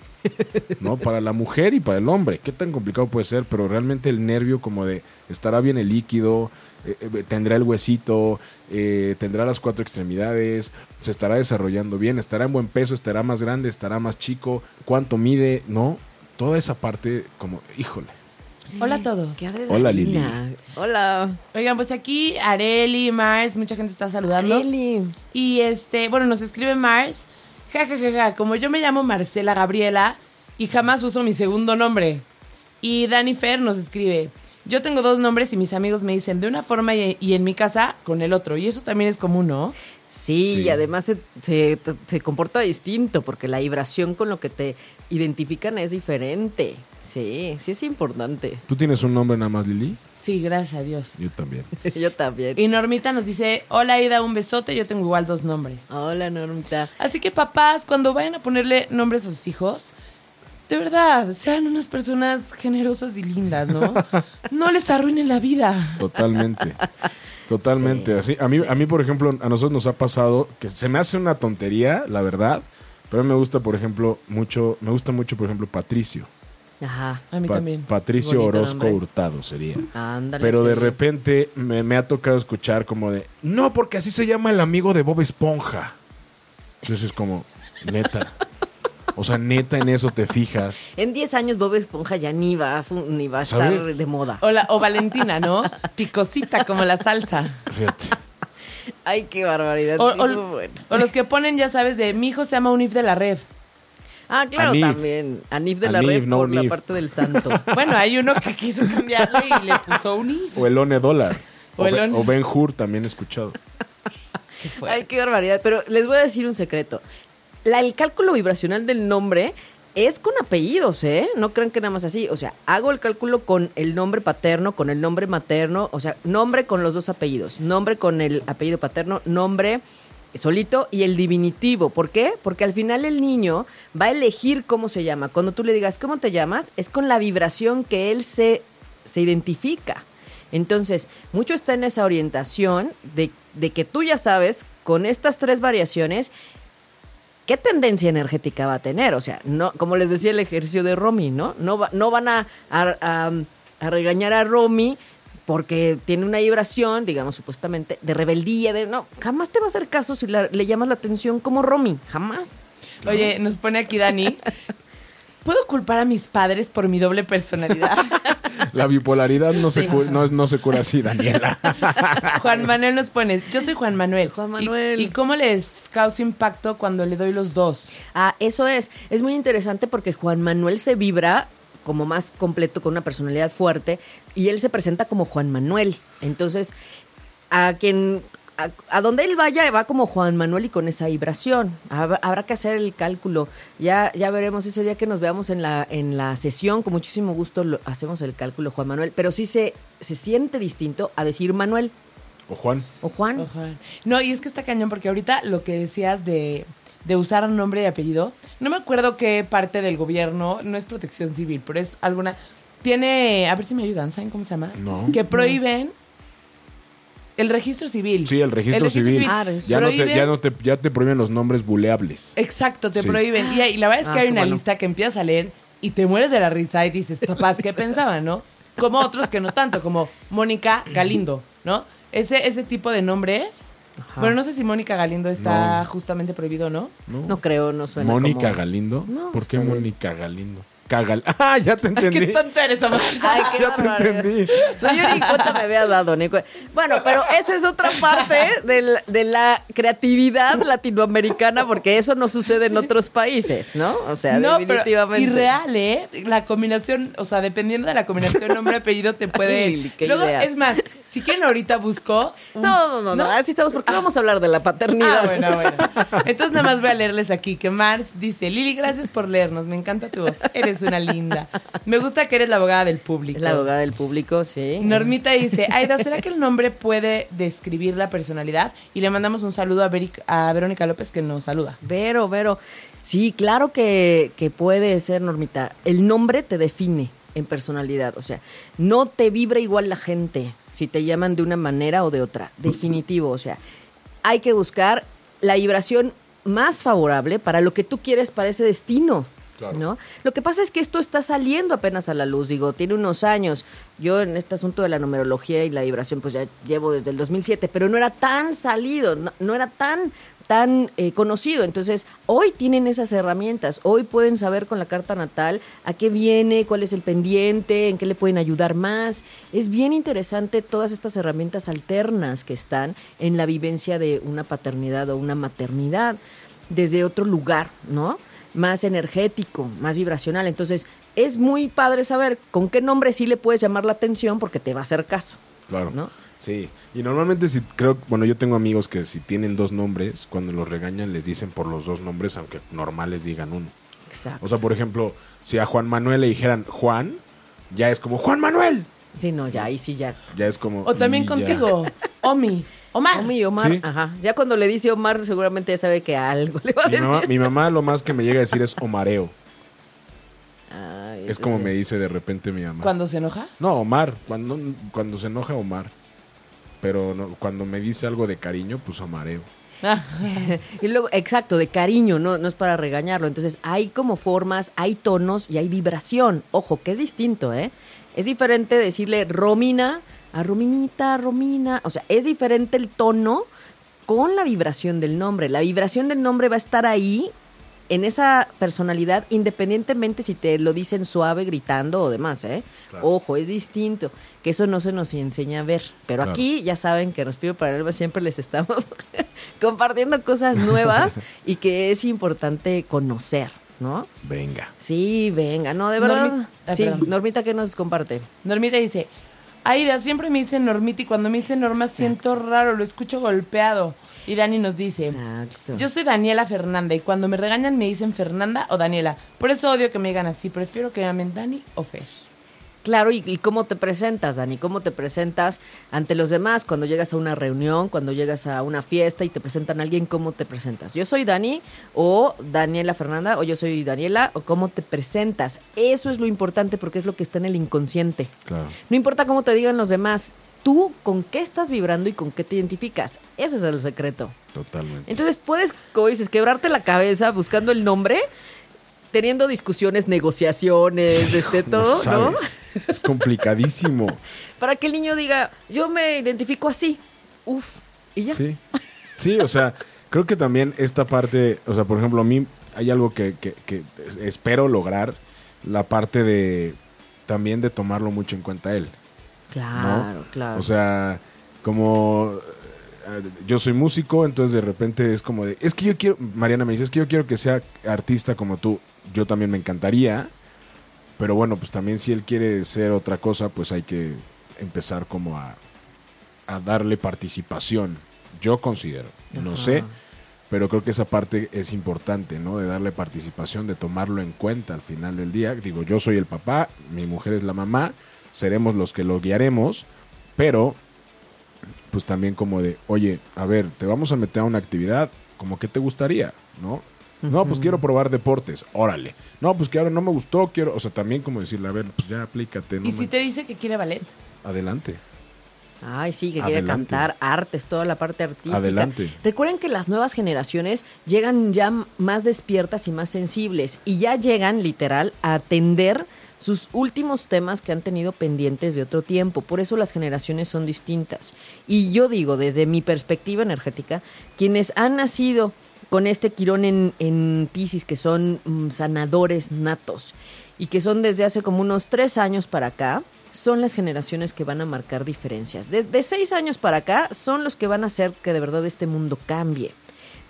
¿no? Para la mujer y para el hombre, qué tan complicado puede ser, pero realmente el nervio como de estará bien el líquido, eh, eh, tendrá el huesito, eh, tendrá las cuatro extremidades, se estará desarrollando bien, estará en buen peso, estará más grande, estará más chico, cuánto mide, ¿no? Toda esa parte como, híjole. Hola a todos. Qué Hola, Lili. Hola. Oigan, pues aquí Areli, Mars, mucha gente está saludando. Areli. Y este, bueno, nos escribe Mars. Ja, ja, ja, ja, como yo me llamo Marcela Gabriela y jamás uso mi segundo nombre. Y Dani Fer nos escribe. Yo tengo dos nombres y mis amigos me dicen de una forma y, y en mi casa con el otro. Y eso también es común, ¿no? Sí, Sí. y además se, se- se comporta distinto porque la vibración con lo que te identifican es diferente. Sí, sí es importante. ¿Tú tienes un nombre nada más, Lili? Sí, gracias a Dios. Yo también. Yo también. Y Normita nos dice, hola Ida, un besote, yo tengo igual dos nombres. Hola, Normita. Así que papás, cuando vayan a ponerle nombres a sus hijos, de verdad, sean unas personas generosas y lindas, ¿no? No les arruinen la vida. Totalmente. Totalmente. Así, a mí, a mí, por ejemplo, a nosotros nos ha pasado que se me hace una tontería, la verdad. Pero a mí me gusta, por ejemplo, mucho, me gusta mucho, por ejemplo, Patricio. Ajá. A mí Pa- también. Patricio Bonito Orozco nombre. Hurtado sería. Ándale. Pero de repente me, me ha tocado escuchar como de, no, porque así se llama el amigo de Bob Esponja. Entonces es como, neta. O sea, neta en eso te fijas. En 10 años Bob Esponja ya ni va, a ni va a ¿Sabe? estar de moda. O, la- o Valentina, ¿no? Picosita como la salsa. Fíjate. Ay, qué barbaridad. O, Sí, o- muy bueno. o los que ponen, ya sabes, de mi hijo se llama Unif de la Red. Ah, claro, Anif. también. Anif de la Anif, red no por la parte del santo. Bueno, hay uno que quiso cambiarle y le puso un i. O el One Dólar. O O, el Ben- One- o Ben Hur también he escuchado. Ay, qué barbaridad. Pero les voy a decir un secreto. La- el cálculo vibracional del nombre es con apellidos, ¿eh? No crean que nada más así. O sea, hago el cálculo con el nombre paterno, con el nombre materno, o sea, nombre con los dos apellidos, nombre con el apellido paterno, nombre solito y el diminutivo. ¿Por qué? Porque al final el niño va a elegir cómo se llama. Cuando tú le digas cómo te llamas, es con la vibración que él se, se identifica. Entonces, mucho está en esa orientación de, de que tú ya sabes, con estas tres variaciones, qué tendencia energética va a tener. O sea, no, como les decía el ejercicio de Romy, ¿no? No, va- no van a, a- a- a regañar a Romy porque tiene una vibración, digamos, supuestamente, de rebeldía, de no, jamás te va a hacer caso si la- le llamas la atención como Romy, jamás. Oye, nos pone aquí Dani. ¿Puedo culpar a mis padres por mi doble personalidad? La bipolaridad no, se, cu- no, no se cura así, Daniela. Juan Manuel nos pone, yo soy Juan Manuel. Juan ¿Y- Manuel. ¿Y, cómo les causa impacto cuando le doy los dos? Ah, eso es. Es muy interesante porque Juan Manuel se vibra como más completo, con una personalidad fuerte, y él se presenta como Juan Manuel. Entonces, a quien. A, a donde él vaya, va como Juan Manuel y con esa vibración. Habrá, habrá que hacer el cálculo. Ya, ya veremos ese día que nos veamos en la, en la sesión. Con muchísimo gusto lo- hacemos el cálculo, Juan Manuel. Pero sí se, se siente distinto a decir Manuel O Juan. o Juan. Ojalá. No, y es que está cañón porque ahorita lo que decías de, de usar nombre y apellido, no me acuerdo qué parte del gobierno, no es protección civil, pero es alguna, tiene, a ver si me ayudan, ¿saben cómo se llama? No. Que prohíben el registro civil. Sí, el registro, civil. Ah, ya, no te, Prohíben- ya, no te, ya te prohíben los nombres buleables. Exacto, te Sí. prohíben. Y, y la verdad es que Ah, hay una bueno. lista que empiezas a leer y te mueres de la risa y dices, papás, ¿qué pensaban, no? Como otros que no tanto, como Mónica Galindo, ¿no? Ese, ese tipo de nombres. Ajá. Bueno, no sé si Mónica Galindo está No. justamente prohibido, ¿no? ¿no? No creo, no suena Mónica como- Galindo. No, ¿Por qué. Mónica Galindo? Cagal. Ah, ya te Ay, entendí. qué tonto eres, Omar. Ay, qué ya te entendí. No, yo ni cuenta me había dado, Nico. Bueno, pero esa es otra parte del- de la creatividad latinoamericana, porque eso no sucede en otros países, ¿no? O sea, No, pero definitivamente. irreal, ¿eh? La combinación, o sea, dependiendo de la combinación nombre-apellido te puede... Qué Luego, idea. es más, si quieren ahorita busco... No, no, no, no, así estamos, porque vamos a hablar de la paternidad. Ah, bueno, bueno. Entonces nada más voy a leerles aquí que Mars dice, Lili, gracias por leernos, me encanta tu voz, eres una linda. Me gusta que eres la abogada del público. Es la abogada del público, sí. Normita dice, Aida, ¿será que el nombre puede describir la personalidad? Y le mandamos un saludo a, Veric- a Verónica López que nos saluda. Vero, Vero. Sí, claro que, que puede ser, Normita. El nombre te define en personalidad. O sea, no te vibra igual la gente si te llaman de una manera o de otra. Definitivo. O sea, hay que buscar la vibración más favorable para lo que tú quieres para ese destino. ¿No? Lo que pasa es que esto está saliendo apenas a la luz, digo, tiene unos años. Yo en este asunto de la numerología y la vibración, pues ya llevo desde el 2007, pero no era tan salido, no, no era tan tan eh, conocido. Entonces, hoy tienen esas herramientas. Hoy pueden saber con la carta natal a qué viene, cuál es el pendiente, en qué le pueden ayudar más. Es bien interesante todas estas herramientas alternas que están en la vivencia de una paternidad o una maternidad desde otro lugar, ¿no? Más energético, más vibracional. Entonces, es muy padre saber con qué nombre sí le puedes llamar la atención porque te va a hacer caso. Claro. ¿No? Sí. Y normalmente si creo, bueno, yo tengo amigos que si tienen dos nombres, cuando los regañan les dicen por los dos nombres, aunque normales digan uno. Exacto. O sea, por ejemplo, si a Juan Manuel le dijeran Juan, ya es como Juan Manuel. sí, no, ya ahí sí ya. Ya es como. O también contigo, Omi, Omar. Omi, Omar, Sí. ajá. Ya cuando le dice Omar, seguramente ya sabe que algo le va a Mi decir. mamá, mi mamá lo más que me llega a decir es Omareo. Ay, Es como me dice de repente mi mamá. Cuando se enoja. No, Omar. Cuando, cuando se enoja, Omar. Pero no- cuando me dice algo de cariño, pues Omareo. Y luego, exacto, de cariño, no, no es para regañarlo. Entonces, hay como formas, hay tonos y hay vibración. Ojo, que es distinto, ¿eh? Es diferente decirle Romina a Rominita, Romina. O sea, es diferente el tono con la vibración del nombre. La vibración del nombre va a estar ahí en esa personalidad, independientemente si te lo dicen suave, gritando o demás, ¿eh? Claro. Ojo, es distinto. Que eso no se nos enseña a ver. Pero Claro. aquí ya saben que en Respiro para el Alma siempre les estamos compartiendo cosas nuevas y que es importante conocer, ¿no? Venga. Sí, venga, no, de verdad. Normi- Ay, sí, perdón. Normita, ¿qué nos comparte? Normita dice, Aida, siempre me dicen Normita y cuando me dicen Norma siento raro, lo escucho golpeado. Y Dani nos dice, Exacto. yo soy Daniela Fernanda y cuando me regañan me dicen Fernanda o Daniela. Por eso odio que me digan así, prefiero que me llamen Dani o Fer. Claro, y, y cómo te presentas, Dani, cómo te presentas ante los demás cuando llegas a una reunión, cuando llegas a una fiesta y te presentan a alguien, cómo te presentas. Yo soy Dani o Daniela Fernanda o yo soy Daniela o cómo te presentas. Eso es lo importante porque es lo que está en el inconsciente. Claro. No importa cómo te digan los demás, tú con qué estás vibrando y con qué te identificas. Ese es el secreto. Totalmente. Entonces puedes, como dices, quebrarte la cabeza buscando el nombre, teniendo discusiones, negociaciones, este, todo, ¿no? sabes. Es complicadísimo. Para que el niño diga, yo me identifico así. Uf. Y ya. Sí. Sí, o sea, creo que también esta parte, o sea, por ejemplo, a mí hay algo que, que- que es- espero lograr, la parte de también de tomarlo mucho en cuenta él. Claro, claro. O sea, como eh, yo soy músico, entonces de repente es como de, es que yo quiero, Mariana me dice, es que yo quiero que sea artista como tú. Yo también me encantaría, pero bueno, pues también si él quiere ser otra cosa, pues hay que empezar como a, a darle participación. Yo considero, no Ajá. sé, pero creo que esa parte es importante, ¿no? De darle participación, de tomarlo en cuenta al final del día. Digo, yo soy el papá, mi mujer es la mamá, seremos los que lo guiaremos, pero pues también como de, oye, a ver, te vamos a meter a una actividad, como que te gustaría, ¿no? No, pues quiero probar deportes, órale. No, pues que ahora no me gustó, quiero, o sea, también como decirle, a ver, pues ya aplícate, no y si te dice que quiere ballet. adelante. Ay, sí, que quiere Adelante. cantar, artes, toda la parte artística. Adelante. Recuerden que las nuevas generaciones llegan ya más despiertas y más sensibles y ya llegan literal a atender sus últimos temas que han tenido pendientes de otro tiempo. Por eso las generaciones son distintas. Y yo digo, desde mi perspectiva energética, quienes han nacido con este quirón en, en Pisces, que son mm, sanadores natos y que son desde hace como unos tres años para acá, son las generaciones que van a marcar diferencias. De, de seis años para acá son los que van a hacer que de verdad este mundo cambie.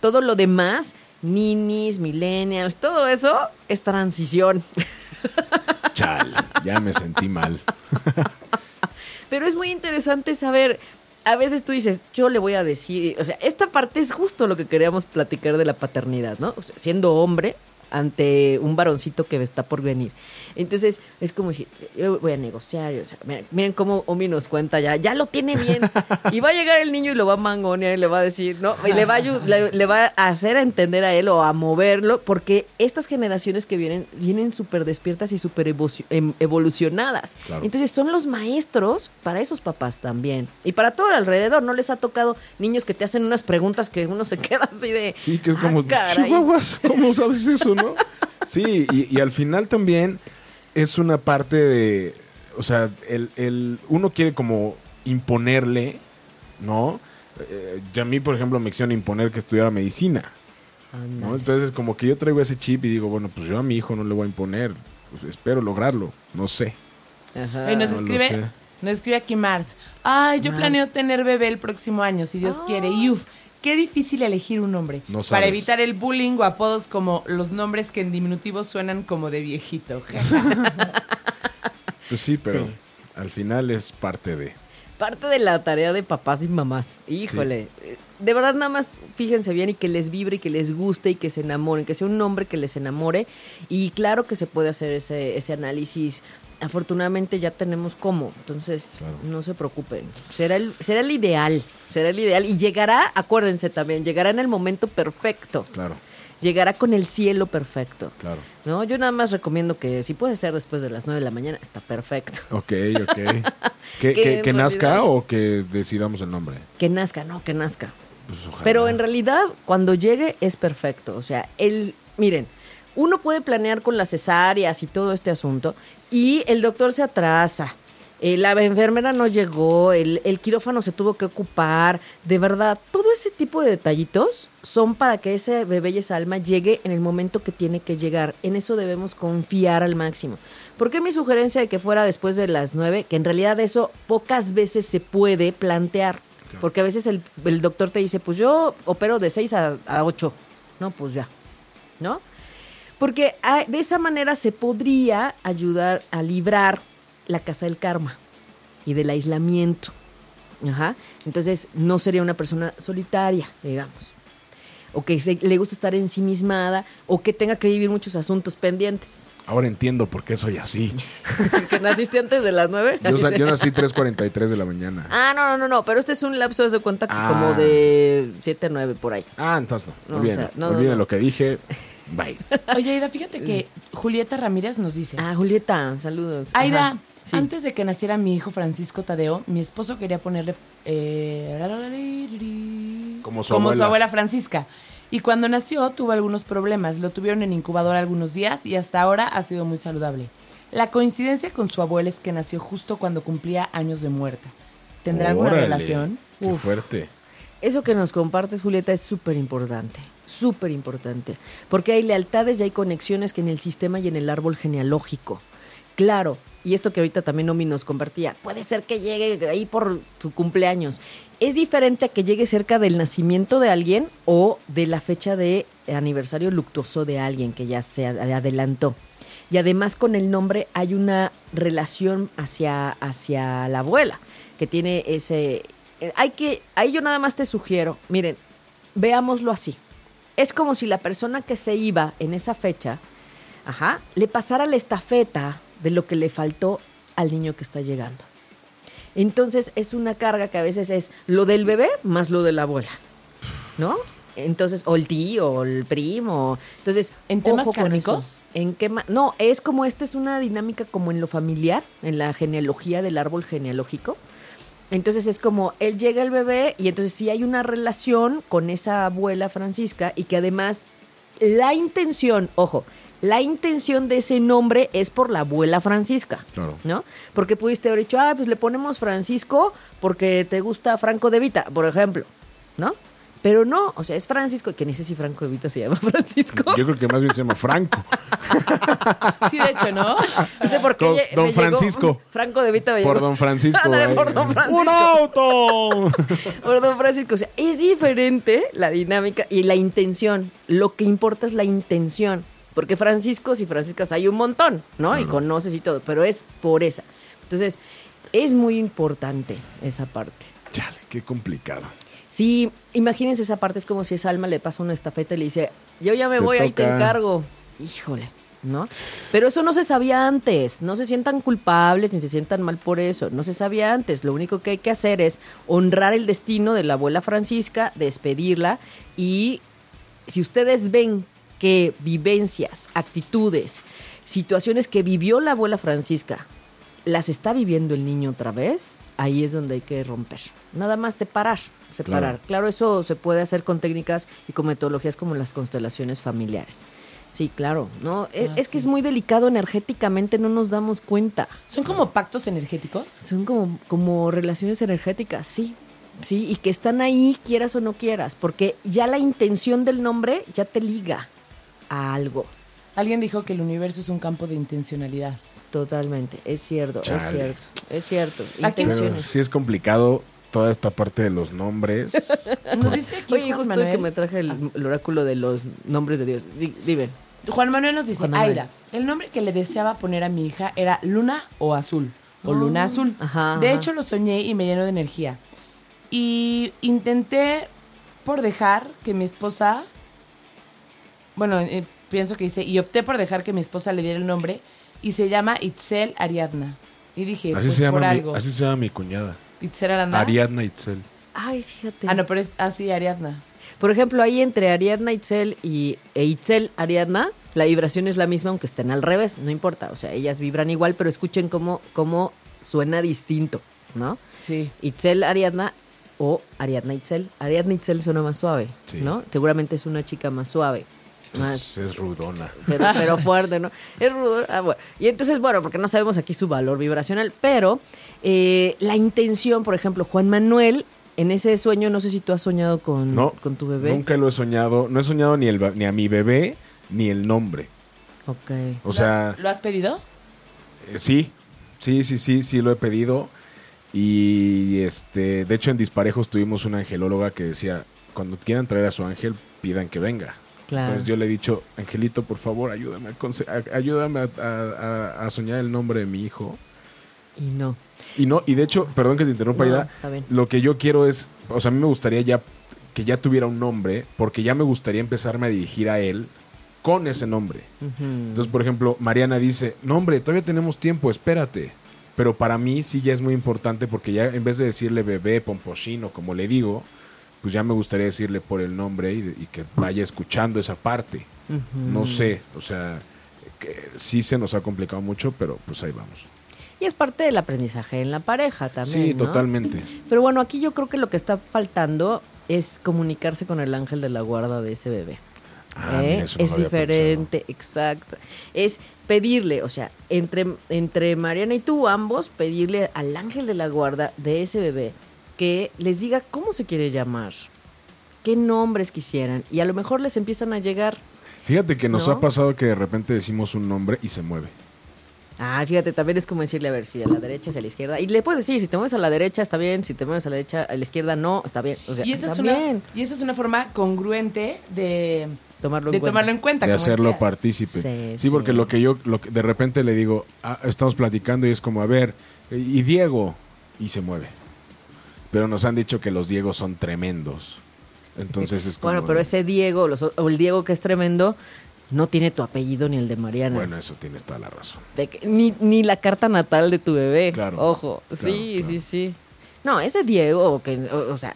Todo lo demás, ninis, millennials, todo eso es transición. Chal, ya me sentí mal. Pero es muy interesante saber, a veces tú dices, yo le voy a decir, o sea, esta parte es justo lo que queríamos platicar de la paternidad, ¿no? O sea, siendo hombre ante un varoncito que está por venir. Entonces, es como decir, yo voy a negociar, o sea, miren, miren cómo Omi nos cuenta ya, ya lo tiene bien. Y va a llegar el niño y lo va a mangonear y le va a decir, ¿no? Y le va a, le, le va a hacer a entender a él o a moverlo, porque estas generaciones que vienen, vienen súper despiertas y súper em- evolucionadas. Claro. Entonces, son los maestros para esos papás también. Y para todo alrededor. No les ha tocado niños que te hacen unas preguntas que uno se queda así de. Sí, que es "Ah, como, caray". chihuahuas, ¿cómo sabes eso, no? Sí, y, y al final también es una parte de, o sea, el, el- uno quiere como imponerle, ¿no? Eh, ya a mí, por ejemplo, me quisieron imponer que estudiara medicina. ¿no? Entonces, como que yo traigo ese chip y digo, bueno, pues yo a mi hijo no le voy a imponer, pues espero lograrlo, no sé. Ajá. Y nos no escribe, sé. nos escribe aquí Mars. Ay, yo Mars. planeo tener bebé el próximo año, si Dios Ah. quiere. Y uf, qué difícil elegir un nombre. No para sabes. evitar el bullying o apodos como los nombres que en diminutivo suenan como de viejito. Pues sí, pero Sí. al final es parte de... Parte de la tarea de papás y mamás. Híjole. De verdad, nada más fíjense bien y que les vibre y que les guste y que se enamoren, que sea un nombre que les enamore. Y claro que se puede hacer ese, ese análisis. Afortunadamente ya tenemos cómo. Entonces, Claro. no se preocupen. Será el, será el ideal. Será el ideal. Y llegará, acuérdense también, llegará en el momento perfecto. Claro, Llegará con el cielo perfecto. claro. ¿No? Yo nada más recomiendo que si puede ser después de las 9 de la mañana, está perfecto. Ok, ok. ¿Que, nazca o que decidamos el nombre? Que nazca, no, que nazca. Pues ojalá. Pero en realidad, cuando llegue es perfecto. O sea, el, miren, uno puede planear con las cesáreas y todo este asunto, y el doctor se atrasa. eh, la enfermera no llegó, el, el quirófano se tuvo que ocupar. De verdad, todo ese tipo de detallitos son para que ese bebé y esa alma llegue en el momento que tiene que llegar. En eso debemos confiar al máximo. ¿Por qué mi sugerencia de que fuera después de las nueve? Que en realidad eso pocas veces se puede plantear. Porque a veces el, el doctor te dice, pues yo opero de 6 a, a 8. No, pues ya. ¿No? Porque ah, de esa manera se podría ayudar a librar la casa del karma y del aislamiento. Ajá. Entonces no sería una persona solitaria, digamos. O que se- le gusta estar ensimismada o que tenga que vivir muchos asuntos pendientes. Ahora entiendo por qué soy así. ¿Que naciste antes de las nueve? Yo, sa- yo nací 3.43 de la mañana. Ah, no, no, no, no, pero este es un lapso de cuenta que Ah. como de 7 a 9 por ahí. Ah, entonces no. No, Olviden, o sea, no, olviden lo que dije. Bye. Oye, Aida, fíjate que Julieta Ramírez nos dice. Ah, Julieta, saludos. Aida, Ajá, sí. antes de que naciera mi hijo Francisco Tadeo, mi esposo quería ponerle eh, Como su como su abuela. abuela Francisca. Y cuando nació tuvo algunos problemas. Lo tuvieron en incubadora algunos días y hasta ahora ha sido muy saludable. La coincidencia con su abuela es que nació justo cuando cumplía años de muerta. ¿Tendrá alguna relación? Qué Uf. fuerte. Eso que nos compartes, Julieta, es súper importante. Súper importante. Porque hay lealtades y hay conexiones que en el sistema y en el árbol genealógico. Claro, y esto que ahorita también Omi nos compartía, puede ser que llegue ahí por tu cumpleaños. Es diferente a que llegue cerca del nacimiento de alguien o de la fecha de aniversario luctuoso de alguien que ya se ad- adelantó. Y además con el nombre hay una relación hacia, hacia la abuela, que tiene ese... eh, Hay que, ahí yo nada más te sugiero, miren, veámoslo así. Es como si la persona que se iba en esa fecha, ajá, le pasara la estafeta de lo que le faltó al niño que está llegando. Entonces es una carga que a veces es lo del bebé más lo de la abuela, ¿no? Entonces, o el tío, o el primo. Entonces, ¿En temas eso. ¿En qué No, es como esta es una dinámica como en lo familiar, en la genealogía del árbol genealógico. Entonces es como él llega el bebé y entonces sí hay una relación con esa abuela Francisca y que además la intención, ojo, la intención de ese nombre es por la abuela Francisca. Claro. ¿No? Porque pudiste haber dicho, ah, pues le ponemos Francisco porque te gusta Franco de Vita, por ejemplo, ¿no? Pero no, o sea, es Francisco, que ni sé si Franco de Vita se llama Francisco. Yo creo que más bien se llama Franco. Sí, de hecho, ¿no? No sé por qué Don- llegó- Francisco. Franco de Vita Por llegó. Don Francisco. Ándale, por Don Francisco. ¡Un auto! Por Don Francisco. O sea, es diferente la dinámica y la intención. Lo que importa es la intención. Porque Franciscos y Franciscas hay un montón, ¿no? Y conoces y todo, pero es por esa. Entonces, es muy importante esa parte. Chale, qué complicado. Sí, imagínense esa parte, es como si esa alma le pasa una estafeta y le dice, yo ya me Te voy, ahí te encargo. Híjole, ¿no? Pero eso no se sabía antes, no se sientan culpables ni se sientan mal por eso, no se sabía antes, lo único que hay que hacer es honrar el destino de la abuela Francisca, despedirla y si ustedes ven que vivencias, actitudes, situaciones que vivió la abuela Francisca, las está viviendo el niño otra vez, ahí es donde hay que romper. Nada más separar, separar. Claro. Claro, eso se puede hacer con técnicas y con metodologías como las constelaciones familiares. Sí, claro, ¿no? Es, Ah, es que es muy delicado energéticamente, no nos damos cuenta. ¿Son como pactos energéticos? Son como, como relaciones energéticas, sí. Sí, y que están ahí, quieras o no quieras, porque ya la intención del nombre ya te liga a algo. Alguien dijo que el universo es un campo de intencionalidad. Totalmente, es cierto, es cierto, es cierto. Pero sí es complicado toda esta parte de los nombres. Nos dice aquí Oye, Juan justo Manuel. que me traje el, el oráculo de los nombres de Dios. Di- Dime. Juan Manuel nos dice, Manuel. Aida, el nombre que le deseaba poner a mi hija era Luna o Azul, o Luna Azul. Oh, ajá, de ajá. hecho, lo soñé y me llenó de energía. Y intenté por dejar que mi esposa, bueno, eh, pienso que dice, y opté por dejar que mi esposa le diera el nombre, y se llama Itzel Ariadna. Y dije, Así, pues se llama por mi, algo. así se llama mi cuñada. Itzel Ariadna. Ariadna Itzel. Ay, fíjate. Ah, no, pero es así, Ariadna. Por ejemplo, ahí entre Ariadna Itzel y e Itzel Ariadna, la vibración es la misma, aunque estén al revés, no importa. O sea, ellas vibran igual, pero escuchen cómo, cómo suena distinto, ¿no? Sí. Itzel Ariadna o Ariadna Itzel. Ariadna Itzel suena más suave, Sí. ¿no? Seguramente es una chica más suave. Más, Es, es rudona. pero, pero fuerte, ¿no? Es rudo. Ah, bueno. Y entonces, bueno, porque no sabemos aquí su valor vibracional, pero eh, la intención, por ejemplo, Juan Manuel, en ese sueño, no sé si tú has soñado con, No, con tu bebé. Nunca lo he soñado. No he soñado ni, el, ni a mi bebé ni el nombre. Ok. O sea, ¿Lo has pedido? eh, sí, sí, sí, sí, sí lo he pedido. Y este, de hecho en Disparejos tuvimos una angelóloga que decía, cuando quieran traer a su ángel, pidan que venga. Claro. Entonces yo le he dicho, Angelito, por favor, ayúdame, a, ayúdame a, a- a- a soñar el nombre de mi hijo. Y no. Y no, y de hecho, perdón que te interrumpa, No, lo que yo quiero es, o sea, a mí me gustaría ya que ya tuviera un nombre, porque ya me gustaría empezarme a dirigir a él con ese nombre. Entonces, por ejemplo, Mariana dice, no hombre, todavía tenemos tiempo, espérate. Pero para mí sí ya es muy importante porque ya en vez de decirle bebé, pompochino, como le digo, pues ya me gustaría decirle por el nombre y, y que vaya escuchando esa parte. No sé, o sea, que sí se nos ha complicado mucho, pero pues ahí vamos. Y es parte del aprendizaje en la pareja también. sí, ¿no? totalmente. Pero bueno, aquí yo creo que lo que está faltando es comunicarse con el ángel de la guarda de ese bebé. Ah, ¿eh? mira, eso no es diferente, exacto. Es pedirle, o sea, entre, entre Mariana y tú, ambos, pedirle al ángel de la guarda de ese bebé que les diga cómo se quiere llamar, qué nombres quisieran, y a lo mejor les empiezan a llegar. Fíjate que nos ¿No? ha pasado que de repente decimos un nombre y se mueve. Ah, fíjate, también es como decirle, a ver, si a la derecha, si a la izquierda. Y le puedes decir, si te mueves a la derecha, está bien, si te mueves a la derecha, a la izquierda, no, está bien. O sea, Y esa, está es una, bien. y esa es una forma congruente de, Tomarlo en de cuenta. tomarlo en cuenta. de como hacerlo decías. partícipe. Sí, Sí, sí. porque lo que yo lo que de repente le digo, ah, estamos platicando y es como, a ver, y Diego, y se mueve. Pero nos han dicho que los Diegos son tremendos. Entonces es como... Bueno, pero ese Diego, los o- el Diego que es tremendo, no tiene tu apellido ni el de Mariana. Bueno, eso tienes toda la razón. De que- ni, ni la carta natal de tu bebé. Claro, Ojo. claro, sí, claro. sí, sí. No, ese Diego, que, o, o sea,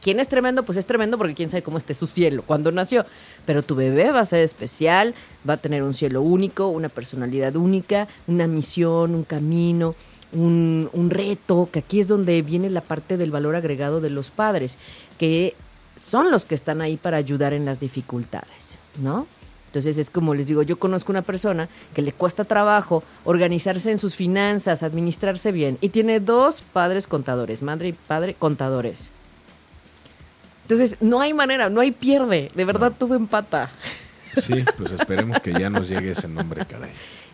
quien es tremendo, pues es tremendo porque quién sabe cómo esté su cielo cuando nació. Pero tu bebé va a ser especial, va a tener un cielo único, una personalidad única, una misión, un camino, un, un reto, que aquí es donde viene la parte del valor agregado de los padres, que son los que están ahí para ayudar en las dificultades, ¿no? Entonces es como les digo, yo conozco una persona que le cuesta trabajo organizarse en sus finanzas, administrarse bien, y tiene dos padres contadores, madre y padre contadores. Entonces no hay manera, no hay pierde, de verdad tuvo empata. Sí, pues esperemos que ya nos llegue ese nombre, caray.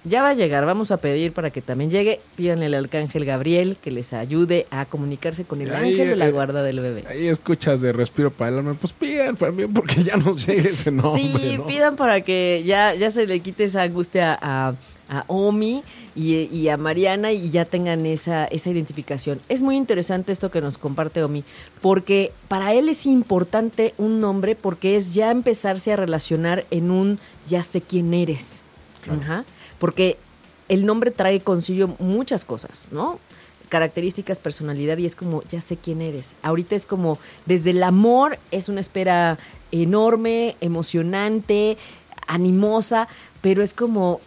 Ya va a llegar, vamos a pedir para que también llegue, pídanle al arcángel Gabriel que les ayude a comunicarse con el Ahí, ángel de la eh, guarda del bebé. Ahí escuchas de respiro para el alma, pues pidan también porque ya nos llegue ese nombre, sí, ¿no? pidan para que ya, ya se le quite esa angustia a, a Omi y, y a Mariana y ya tengan esa, esa identificación. Es muy interesante esto que nos comparte Omi, porque para él es importante un nombre porque es ya empezarse a relacionar en un ya sé quién eres. Claro. Ajá. Porque el nombre trae consigo muchas cosas, ¿no? características, personalidad y es como, ya sé quién eres. Ahorita es como, desde el amor es una espera enorme, emocionante, animosa, pero es como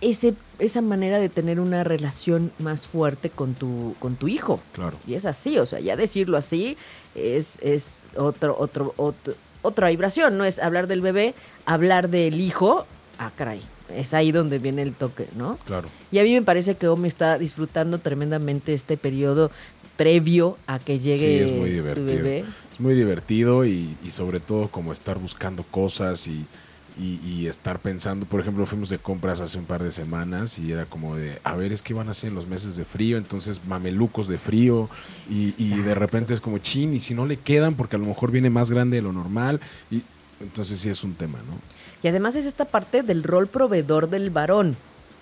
ese, esa manera de tener una relación más fuerte con tu, con tu hijo. Claro. Y es así, o sea, ya decirlo así es, es otro, otro, otro, otra vibración, no es hablar del bebé, hablar del hijo, ah, caray, es ahí donde viene el toque, ¿no? Claro. Y a mí me parece que Omi está disfrutando tremendamente este periodo previo a que llegue Sí, es muy su divertido. bebé. Es muy divertido y, y sobre todo como estar buscando cosas y, y- y estar pensando. Por ejemplo, fuimos de compras hace un par de semanas y era como de, a ver, es que van a ser en los meses de frío, entonces mamelucos de frío y, y de repente es como chin y si no le quedan porque a lo mejor viene más grande de lo normal y entonces sí es un tema, ¿no? Y además es esta parte del rol proveedor del varón.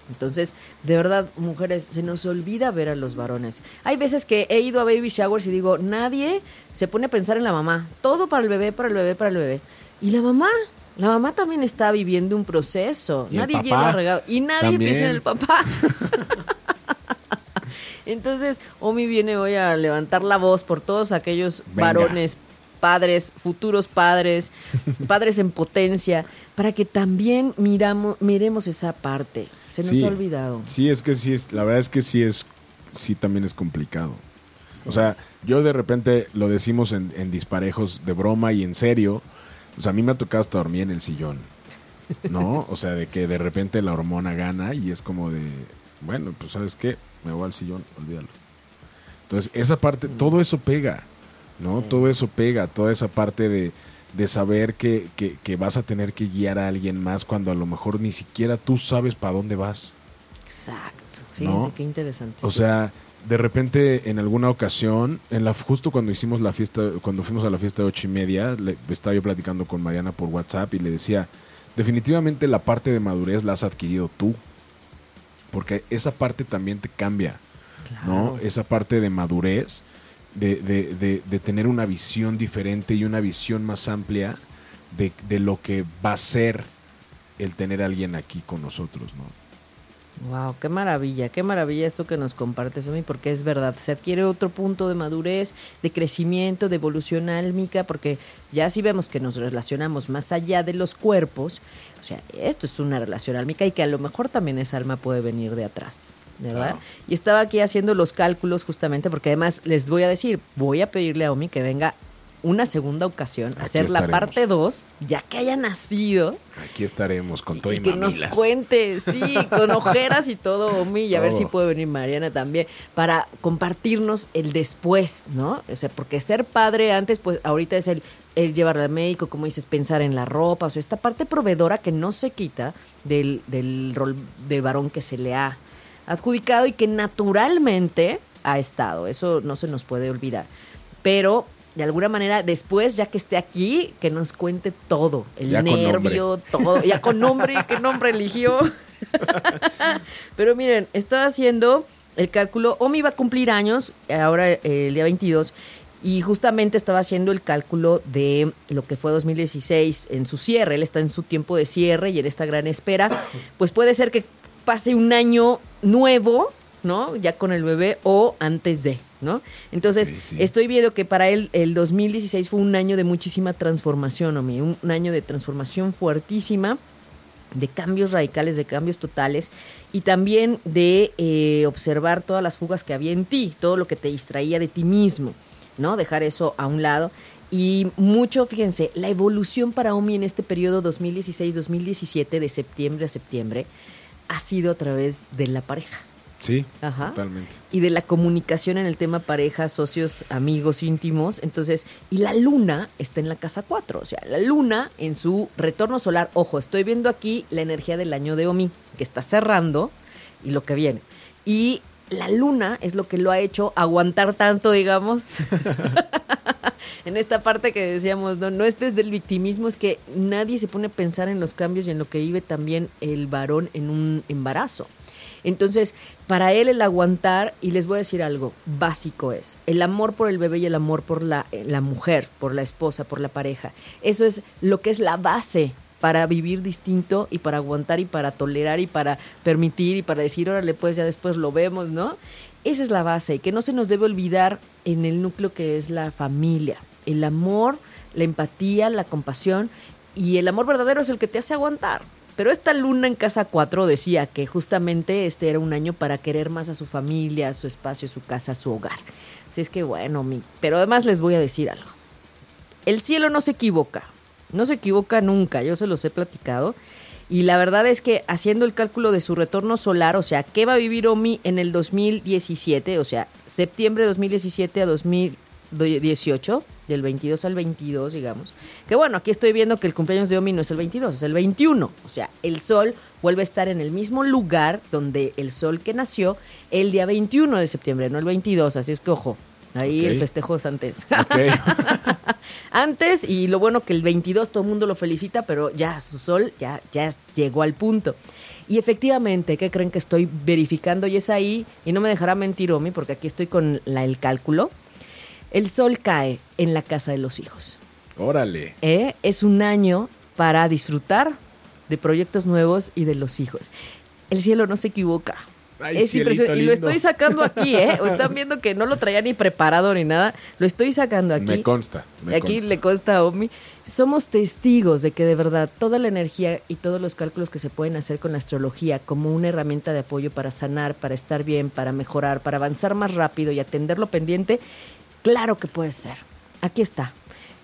Entonces, de verdad, mujeres, se nos olvida ver a los varones. Hay veces que he ido a baby showers y digo, nadie se pone a pensar en la mamá. Todo para el bebé, para el bebé, para el bebé. Y la mamá, la mamá también está viviendo un proceso. Nadie lleva regalo. Y nadie también. piensa en el papá. Entonces, Omi viene hoy a levantar la voz por todos aquellos Venga. varones, padres, futuros padres, padres en potencia, para que también miramos, miremos esa parte. Se nos Sí. ha olvidado. Sí, es que sí es, la verdad es que sí es, sí también es complicado. Sí. O sea, yo de repente lo decimos en, en disparejos de broma y en serio. O sea, a mí me ha tocado hasta dormir en el sillón. ¿No? O sea, de que de repente la hormona gana y es como de, bueno, pues sabes qué, me voy al sillón, olvídalo. Entonces, esa parte, todo eso pega, ¿no? Sí. Todo eso pega, toda esa parte de, de saber que, que, que vas a tener que guiar a alguien más cuando a lo mejor ni siquiera tú sabes para dónde vas. Exacto. Fíjense ¿No? qué interesante. O sea, de repente en alguna ocasión, en la, justo cuando hicimos la fiesta, cuando fuimos a la fiesta de ocho y media, le- estaba yo platicando con Mariana por WhatsApp y le decía, definitivamente la parte de madurez la has adquirido tú, porque esa parte también te cambia, ¿no? Esa parte de madurez, de, de- de- de tener una visión diferente y una visión más amplia de, de lo que va a ser el tener a alguien aquí con nosotros, ¿no? Wow, qué maravilla, qué maravilla esto que nos compartes, Omi, porque es verdad, se adquiere otro punto de madurez, de crecimiento, de evolución álmica, porque ya si vemos que nos relacionamos más allá de los cuerpos, o sea, esto es una relación álmica y que a lo mejor también esa alma puede venir de atrás. ¿Verdad? Claro. Y estaba aquí haciendo los cálculos justamente porque además les voy a decir, voy a pedirle a Omi que venga una segunda ocasión a Aquí hacer la parte 2, ya que haya nacido, Aquí estaremos con todo y, y que nos cuente, sí, con ojeras y todo, Omi, y a ver si puede venir Mariana también, para compartirnos el después, ¿no? O sea, porque ser padre antes, pues ahorita es el, el llevar al médico, como dices, pensar en la ropa, o sea, esta parte proveedora que no se quita del, del rol de varón que se le ha adjudicado y que naturalmente ha estado, eso no se nos puede olvidar. Pero de alguna manera, después, ya que esté aquí, que nos cuente todo. El Ya nervio, todo. Ya con nombre, qué nombre eligió. Pero miren, estaba haciendo el cálculo. Omi va a cumplir años, ahora eh, el día 22. Y justamente estaba haciendo el cálculo de lo que fue 2016 en su cierre. Él está en su tiempo de cierre y en esta gran espera. Pues puede ser que pase un año nuevo, ¿no? Ya con el bebé o antes de, ¿no? Entonces, Sí, sí. estoy viendo que para él el 2016 fue un año de muchísima transformación, Omi. Un, un año de transformación fuertísima de cambios radicales, de cambios totales y también de eh, observar todas las fugas que había en ti, todo lo que te distraía de ti mismo, ¿no? Dejar eso a un lado. Y mucho, fíjense, la evolución para Omi en este periodo 2016-2017, de septiembre a septiembre, ha sido a través de la pareja Sí, Ajá. totalmente. y de la comunicación en el tema pareja, socios, amigos íntimos. Entonces, y la luna está en la casa 4. O sea, la luna en su retorno solar. Ojo, estoy viendo aquí la energía del año de Omi, que está cerrando y lo que viene. Y la luna es lo que lo ha hecho aguantar tanto, digamos. en esta parte que decíamos, no, no es desde el victimismo, es que nadie se pone a pensar en los cambios y en lo que vive también el varón en un embarazo. Entonces, para él el aguantar, y les voy a decir algo básico es, el amor por el bebé y el amor por la, eh, la mujer, por la esposa, por la pareja. Eso es lo que es la base para vivir distinto y para aguantar y para tolerar y para permitir y para decir, órale, pues ya después lo vemos, ¿no? Esa es la base, y que no se nos debe olvidar en el núcleo que es la familia. El amor, la empatía, la compasión y el amor verdadero es el que te hace aguantar. Pero esta luna en casa 4 decía que justamente este era un año para querer más a su familia, a su espacio, su casa, su hogar. Así es que bueno, mi... pero además les voy a decir algo. El cielo no se equivoca, no se equivoca nunca, yo se los he platicado. Y la verdad es que haciendo el cálculo de su retorno solar, o sea, ¿qué va a vivir Omi en el 2017? O sea, septiembre de 2017 a 2018, del 22 al 22, digamos. Que bueno, aquí estoy viendo que el cumpleaños de Omi no es el 22, es el 21. O sea, el sol vuelve a estar en el mismo lugar donde el sol que nació el día 21 de septiembre, no el 22. Así es que ojo, ahí el festejo es antes. Antes y lo bueno que el 22 todo el mundo lo felicita, pero ya su sol ya, ya llegó al punto. Y efectivamente, ¿qué creen que estoy verificando? Y es ahí, y no me dejará mentir Omi, porque aquí estoy con la- el cálculo. El sol cae en la casa de los hijos. Órale. ¿eh? Es un año para disfrutar de proyectos nuevos y de los hijos. El cielo no se equivoca. Ay, es impresionante. Y lo estoy sacando aquí, ¿eh? O están viendo que no lo traía ni preparado ni nada. Lo estoy sacando aquí. Me consta. me Aquí consta. le consta a Omi. Somos testigos de que de verdad toda la energía y todos los cálculos que se pueden hacer con la astrología como una herramienta de apoyo para sanar, para estar bien, para mejorar, para avanzar más rápido y atender lo pendiente, claro que puede ser. Aquí está.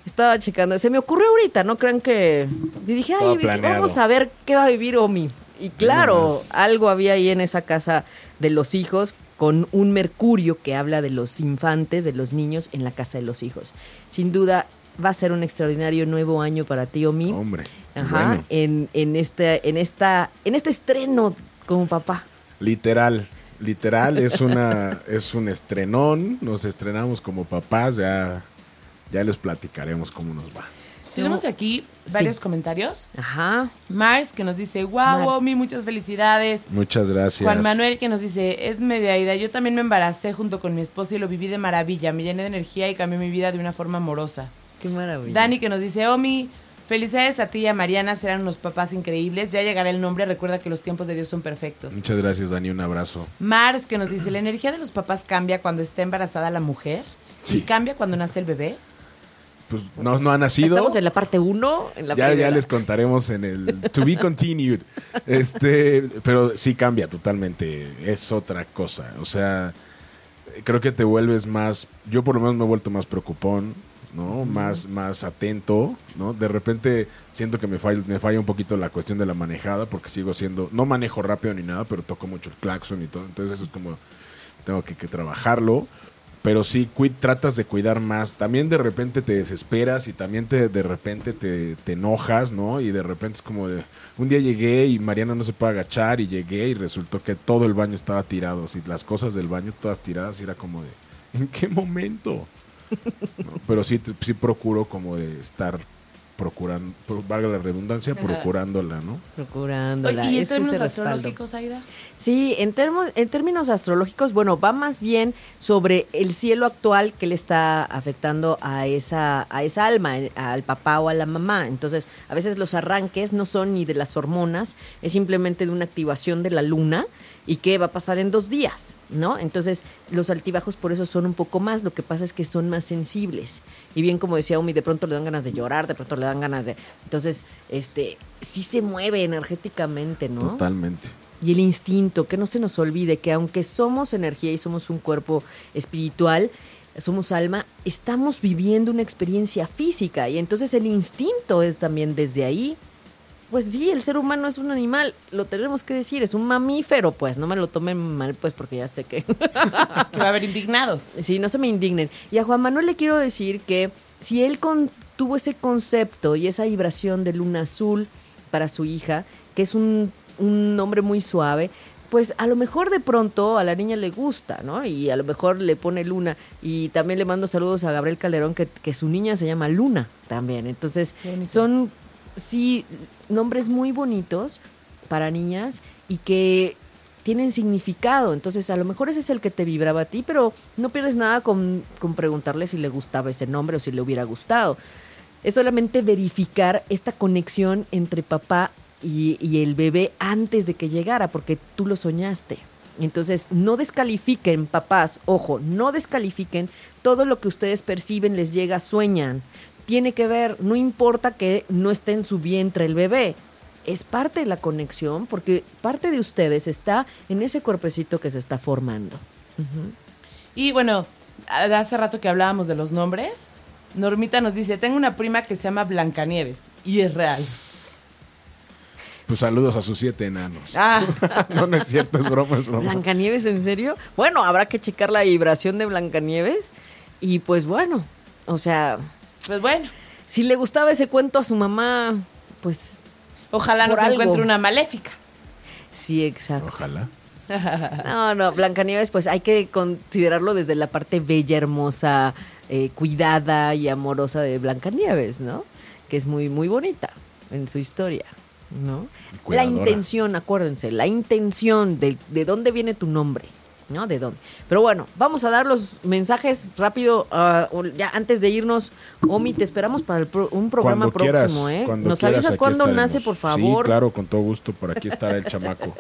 Estaba checando. Se me ocurrió ahorita, ¿no crean que...? Y dije, Todo ay, planeado. vamos a ver qué va a vivir Omi. Y claro, algo había ahí en esa casa de los hijos con un Mercurio que habla de los infantes, de los niños en la casa de los hijos. Sin duda va a ser un extraordinario nuevo año para ti, Omi. Hombre. qué Ajá, bueno. en, en, este, en, esta, en este estreno como papá. Literal. Literal, es una es un estrenón. Nos estrenamos como papás. Ya, ya les platicaremos cómo nos va. Tenemos aquí varios comentarios. Ajá. Mars que nos dice, wow, Mars. Omi, muchas felicidades. Muchas gracias. Juan Manuel que nos dice, es media ida. Yo también me embaracé junto con mi esposo y lo viví de maravilla. Me llené de energía y cambié mi vida de una forma amorosa. Qué maravilla. Dani que nos dice, Omi, felicidades a ti y a Mariana, serán unos papás increíbles. Ya llegará el nombre, recuerda que los tiempos de Dios son perfectos. Muchas gracias, Dani. Un abrazo. Mars que nos dice, la energía de los papás cambia cuando está embarazada la mujer Sí. y cambia cuando nace el bebé. Pues no, no ha nacido. Estamos en la parte 1, en la ya, primera. ya les contaremos en el To Be Continued. Este, pero sí cambia totalmente. Es otra cosa. O sea, creo que te vuelves más. Yo por lo menos me he vuelto más preocupón, ¿no? Más, más atento, ¿no? De repente siento que me falla, me falla un poquito la cuestión de la manejada, porque sigo siendo. No manejo rápido ni nada, pero toco mucho el claxon y todo. Entonces eso es como. Tengo que, que trabajarlo. Pero sí, tratas de cuidar más. También de repente te desesperas y también te, de repente te, te enojas, ¿no? Y de repente es como de... Un día llegué y Mariana no se puede agachar y llegué y resultó que todo el baño estaba tirado. Así, las cosas del baño todas tiradas y era como de... ¿En qué momento? Pero sí, sí procuro como de estar procurando, pro- valga la redundancia, procurándola, ¿no? Procurándola. Oye, ¿Y en términos astrológicos, Aida? Sí, en, termo- en términos astrológicos, bueno, va más bien sobre el cielo actual que le está afectando a esa, a esa alma, eh, al papá o a la mamá. Entonces, a veces los arranques no son ni de las hormonas, es simplemente de una activación de la luna y que va a pasar en dos días, ¿no? Entonces, los altibajos por eso son un poco más, lo que pasa es que son más sensibles. Y bien como decía Umi, de pronto le dan ganas de llorar, de pronto le dan ganas de... Entonces, este, sí se mueve energéticamente, ¿no? Totalmente. y el instinto, que no se nos olvide que aunque somos energía y somos un cuerpo espiritual, somos alma, estamos viviendo una experiencia física y entonces el instinto es también desde ahí. Pues sí, el ser humano es un animal, lo tenemos que decir, es un mamífero, pues no me lo tomen mal, pues porque ya sé que... Que va a haber indignados. Sí, no se me indignen. Y a Juan Manuel le quiero decir que si él con- tuvo ese concepto y esa vibración de luna azul para su hija, que es un, un nombre muy suave, pues a lo mejor de pronto a la niña le gusta, ¿no? Y a lo mejor le pone Luna. Y también le mando saludos a Gabriel Calderón, que, que su niña se llama Luna también. Entonces, son, sí, nombres muy bonitos para niñas y que tienen significado. Entonces, a lo mejor ese es el que te vibraba a ti, pero no pierdes nada con, con preguntarle si le gustaba ese nombre o si le hubiera gustado. Es solamente verificar esta conexión entre papá y, y el bebé antes de que llegara, porque tú lo soñaste. Entonces, no descalifiquen, papás, ojo, no descalifiquen todo lo que ustedes perciben, les llega, sueñan. Tiene que ver, no importa que no esté en su vientre el bebé, es parte de la conexión porque parte de ustedes está en ese cuerpecito que se está formando. Y bueno, hace rato que hablábamos de los nombres, Normita nos dice, tengo una prima que se llama Blancanieves y es real. Pues saludos a sus siete enanos. Ah, no, no es cierto, es broma, es broma. ¿Blancanieves en serio? Bueno, habrá que checar la vibración de Blancanieves y pues bueno, o sea, pues bueno, si le gustaba ese cuento a su mamá, pues ojalá nos algo. encuentre una maléfica. sí, exacto. Ojalá. No, no, Blancanieves, pues hay que considerarlo desde la parte bella, hermosa, eh, cuidada y amorosa de Blancanieves, ¿no? Que es muy, muy bonita en su historia, ¿no? La intención, acuérdense, la intención de, de dónde viene tu nombre, ¿no? De dónde. Pero bueno, vamos a dar los mensajes rápido, o ya antes de irnos. Omi, te esperamos para el pro- un programa Cuando quieras, próximo, ¿eh? cuando Nos quieras, avisas cuándo estaremos. nace, por favor. Sí, claro, con todo gusto. Por aquí estará el chamaco.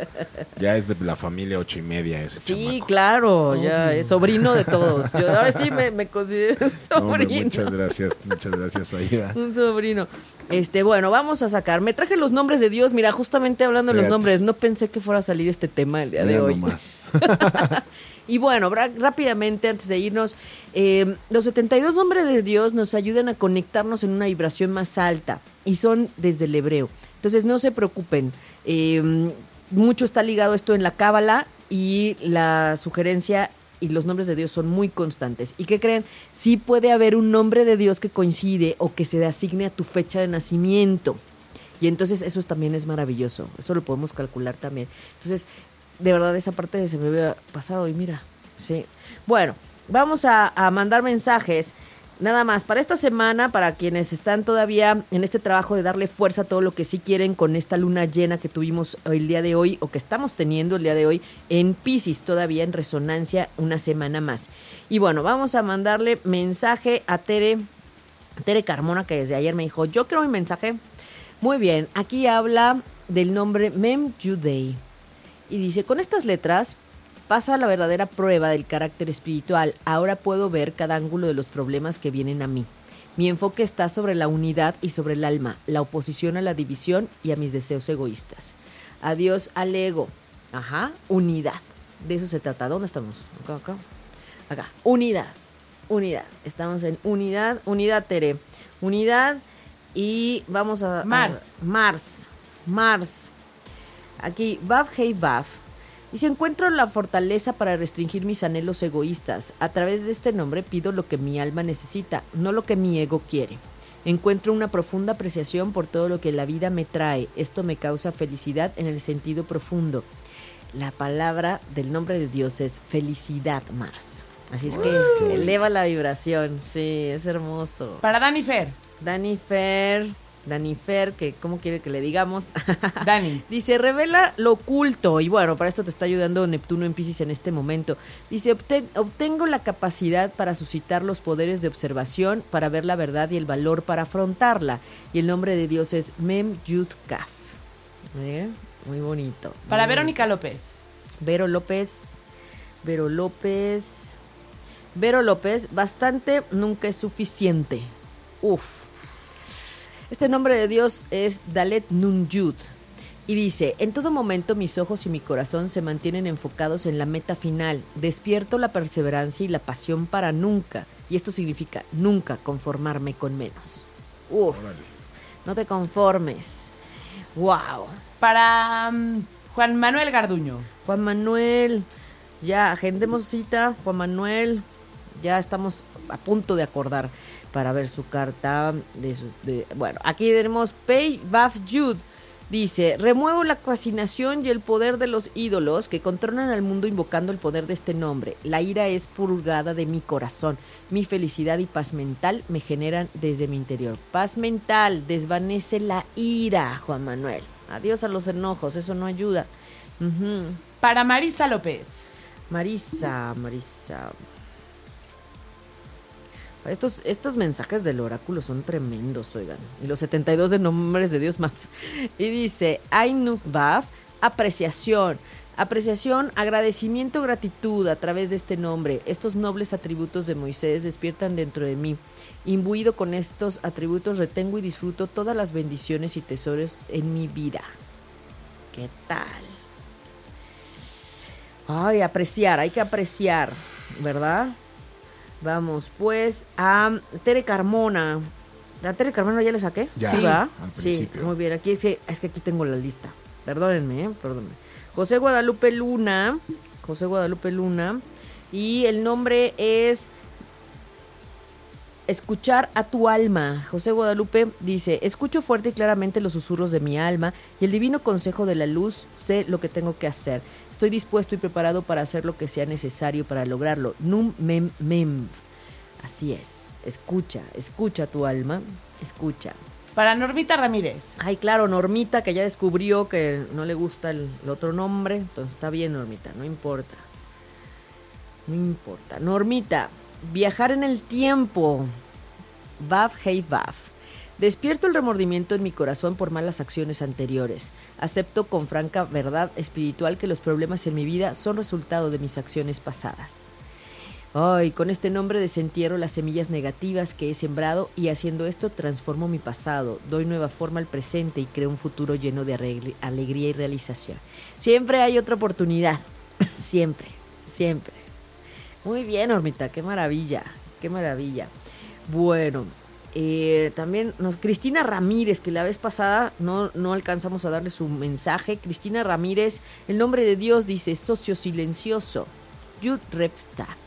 Ya es de la familia ocho y media ese Sí, chamaco. claro, ya es sobrino de todos. Yo ahora sí me, me considero No, sobrino. muchas gracias, muchas gracias, Aida. un sobrino. Este, bueno, vamos a sacar. Me traje los nombres de Dios. Mira, justamente hablando de los nombres, no pensé que fuera a salir este tema el día de hoy. nomás. Y bueno, rápidamente, antes de irnos, eh, los 72 nombres de Dios nos ayudan a conectarnos en una vibración más alta y son desde el hebreo. Entonces, no se preocupen. eh, mucho está ligado esto en la Cábala y la sugerencia y los nombres de Dios son muy constantes. ¿Y qué creen? Sí puede haber un nombre de Dios que coincide o que se asigne a tu fecha de nacimiento. Y entonces eso también es maravilloso. Eso lo podemos calcular también. Entonces, de verdad esa parte se me había pasado y mira, sí. Bueno, vamos a, mandar mensajes. Nada más, para esta semana, para quienes están todavía en este trabajo de darle fuerza a todo lo que sí quieren con esta luna llena que tuvimos el día de hoy o que estamos teniendo el día de hoy en Pisces, todavía en resonancia una semana más. Y bueno, vamos a mandarle mensaje a Tere, Tere Carmona, que desde ayer me dijo, yo quiero mi mensaje. Muy bien, aquí habla del nombre Mem Judei. Y dice, con estas letras pasa la verdadera prueba del carácter espiritual. Ahora puedo ver cada ángulo de los problemas que vienen a mí. Mi enfoque está sobre la unidad y sobre el alma, la oposición a la división y a mis deseos egoístas. Adiós al ego. Ajá, unidad. De eso se trata. ¿Dónde estamos? Acá, acá. Acá. Unidad. Unidad. Estamos en unidad. Unidad, Tere. Unidad. Y vamos a. Mars. a- Mars. Mars. Aquí, Baf Hey Baf. Y si encuentro la fortaleza para restringir mis anhelos egoístas, a través de este nombre pido lo que mi alma necesita, no lo que mi ego quiere. Encuentro una profunda apreciación por todo lo que la vida me trae. Esto me causa felicidad en el sentido profundo. La palabra del nombre de Dios es felicidad, Mars. Así es que eleva la vibración. Sí, es hermoso. Para Dani Fer. Dani Fer, Dani Fer, que ¿cómo quiere que le digamos? Dani. Dice, revela lo oculto. Y bueno, para esto te está ayudando Neptuno en Pisces en este momento. Dice, "Obten- obtengo la capacidad para suscitar los poderes de observación, para ver la verdad y el valor para afrontarla. Y el nombre de Dios es Mem Yud Kaf. ¿Eh? Muy bonito. Para Muy Verónica López. Vero López. Vero López. Vero López, bastante nunca es suficiente. Uf. Este nombre de Dios es Dalet Nun Yud. Y dice, en todo momento mis ojos y mi corazón se mantienen enfocados en la meta final. Despierto la perseverancia y la pasión para nunca. Y esto significa nunca conformarme con menos. Uf. No te conformes. Wow. Para mm, Juan Manuel Garduño. Juan Manuel, ya agendemos cita, Juan Manuel, ya estamos a punto de acordar para ver su carta de su, de- bueno, aquí tenemos Pei Baf Yud. Dice, remuevo la fascinación y el poder de los ídolos que controlan al mundo invocando el poder de este nombre. La ira es purgada de mi corazón. Mi felicidad y paz mental me generan desde mi interior. Paz mental, desvanece la ira, Juan Manuel. Adiós a los enojos, eso no ayuda. Para Marisa López. Marisa, Marisa. Estos, estos mensajes del oráculo son tremendos, oigan. Y los 72 de nombres de Dios más. Y dice, Ainuf Baf, apreciación. Apreciación, agradecimiento, gratitud a través de este nombre. Estos nobles atributos de Moisés despiertan dentro de mí. Imbuido con estos atributos, retengo y disfruto todas las bendiciones y tesoros en mi vida. ¿Qué tal? Ay, apreciar, hay que apreciar, ¿verdad? Vamos, pues, a Tere Carmona. ¿A Tere Carmona ya le saqué? Ya, ¿Sí, va? al Sí, muy bien. Aquí es que, es que aquí tengo la lista. Perdónenme, ¿eh? Perdónenme. José Guadalupe Luna. José Guadalupe Luna. Y el nombre es Escuchar a tu alma. José Guadalupe dice, escucho fuerte y claramente los susurros de mi alma y el divino consejo de la luz, sé lo que tengo que hacer. Estoy dispuesto y preparado para hacer lo que sea necesario para lograrlo. Num mem mem. Así es. Escucha, escucha tu alma, escucha. Para Normita Ramírez. Ay, claro, Normita, que ya descubrió que no le gusta el, el otro nombre. Entonces está bien, Normita, no importa. No importa. Normita, viajar en el tiempo. Baf, hey, Baf. Despierto el remordimiento en mi corazón por malas acciones anteriores. Acepto con franca verdad espiritual que los problemas en mi vida son resultado de mis acciones pasadas. Ay, con este nombre desentierro las semillas negativas que he sembrado y haciendo esto transformo mi pasado, doy nueva forma al presente y creo un futuro lleno de alegría y realización. Siempre hay otra oportunidad. siempre, siempre. Muy bien, Hormita, qué maravilla, qué maravilla. Bueno, eh, también nos, Cristina Ramírez, que la vez pasada no, no alcanzamos a darle su mensaje. Cristina Ramírez, el nombre de Dios dice socio silencioso. Yud Repstaff.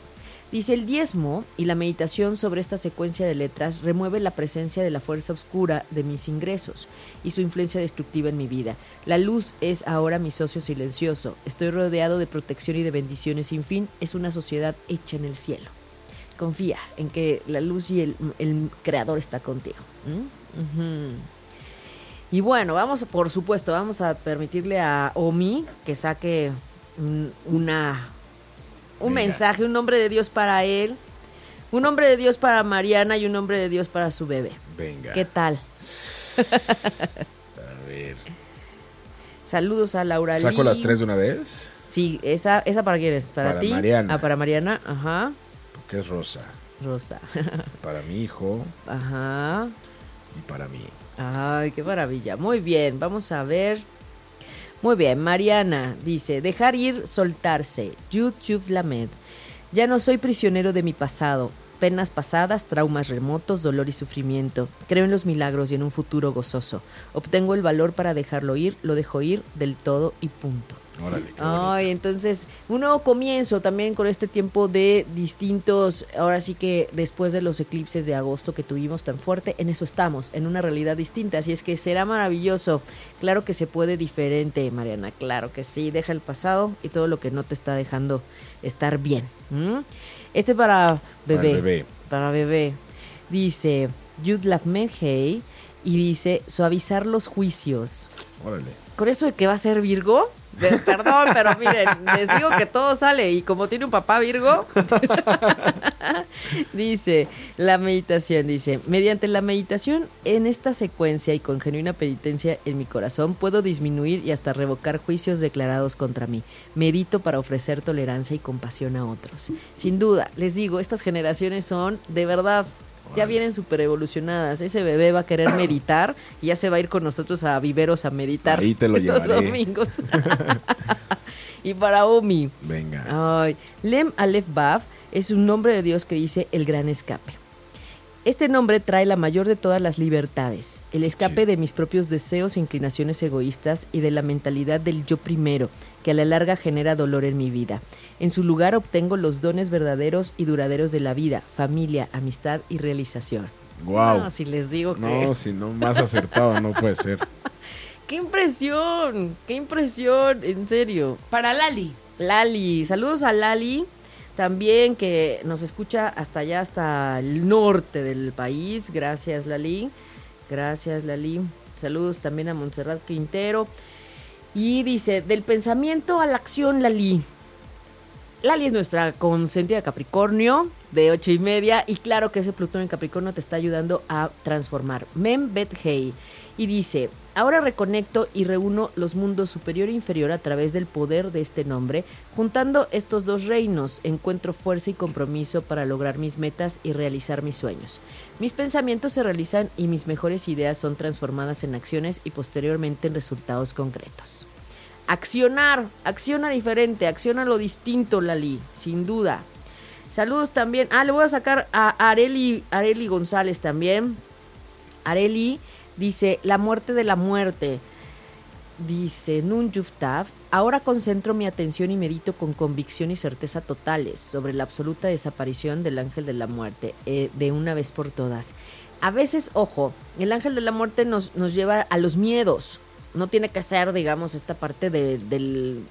Dice el diezmo y la meditación sobre esta secuencia de letras remueve la presencia de la fuerza oscura de mis ingresos y su influencia destructiva en mi vida. La luz es ahora mi socio silencioso. Estoy rodeado de protección y de bendiciones sin fin. Es una sociedad hecha en el cielo. Confía en que la luz y el, el creador está contigo. ¿Mm? Y bueno, vamos, por supuesto, vamos a permitirle a Omi que saque un- una un mensaje, un nombre de Dios para él, un nombre de Dios para Mariana y un nombre de Dios para su bebé. Venga. ¿Qué tal? A ver. Saludos a Laura ¿Saco Lee. las tres de una vez? Sí, esa, esa para quién es, para, Para ti. Mariana. Ah, para Mariana, ajá. Porque es rosa. Rosa. Para mi hijo ajá. y para mí. Ay, qué maravilla. Muy bien, vamos a ver. Muy bien, Mariana dice, dejar ir, soltarse. Yud Lamed. Ya no soy prisionero de mi pasado. Penas pasadas, traumas remotos, dolor y sufrimiento. Creo en los milagros y en un futuro gozoso. Obtengo el valor para dejarlo ir, lo dejo ir del todo y punto. Órale, qué Ay, entonces, un nuevo comienzo también con este tiempo de distintos, ahora sí que después de los eclipses de agosto que tuvimos tan fuerte, en eso estamos, en una realidad distinta, así es que será maravilloso. Claro que se puede diferente, Mariana, claro que sí, deja el pasado y todo lo que no te está dejando estar bien. ¿m? Este para bebé. Para bebé. Para bebé. Dice, Yud Hey y dice, suavizar los juicios. Órale. Con eso de que va a ser Virgo, perdón, pero miren, les digo que todo sale y como tiene un papá Virgo, dice la meditación, dice, mediante la meditación en esta secuencia y con genuina penitencia en mi corazón puedo disminuir y hasta revocar juicios declarados contra mí. Medito para ofrecer tolerancia y compasión a otros. Sin duda, les digo, estas generaciones son de verdad ya vienen súper evolucionadas. Ese bebé va a querer meditar y ya se va a ir con nosotros a viveros a meditar. Ahí te lo los llevaré. domingos. y para Omi. Venga. Ay, Lem Aleph Bav es un nombre de Dios que dice el gran escape. Este nombre trae la mayor de todas las libertades, el escape Sí. de mis propios deseos e inclinaciones egoístas y de la mentalidad del yo primero, que a la larga genera dolor en mi vida. En su lugar obtengo los dones verdaderos y duraderos de la vida, familia, amistad y realización. Wow. No, si les digo que... No, si no, más acertado no puede ser. ¡Qué impresión! ¡Qué impresión! En serio. Para Lali. Lali, saludos a Lali, también que nos escucha hasta allá, hasta el norte del país. Gracias, Lali. Gracias, Lali. Saludos también a Montserrat Quintero. Y dice, del pensamiento a la acción, Lali. Lali es nuestra consentida Capricornio de ocho y media y claro que ese Plutón en Capricornio te está ayudando a transformar. Mem Bet Hei y dice, ahora reconecto y reúno los mundos superior e inferior a través del poder de este nombre, juntando estos dos reinos, encuentro fuerza y compromiso para lograr mis metas y realizar mis sueños. Mis pensamientos se realizan y mis mejores ideas son transformadas en acciones y posteriormente en resultados concretos. Accionar, acciona diferente, acciona lo distinto, Lali, sin duda. Saludos también. Ah, le voy a sacar a Areli, Areli González también. Areli dice, la muerte de la muerte. Dice Nun Yuftav, ahora concentro mi atención y medito con convicción y certeza totales sobre la absoluta desaparición del ángel de la muerte, eh, de una vez por todas. A veces, ojo, el ángel de la muerte nos, nos lleva a los miedos. No tiene que ser, digamos, esta parte de, del-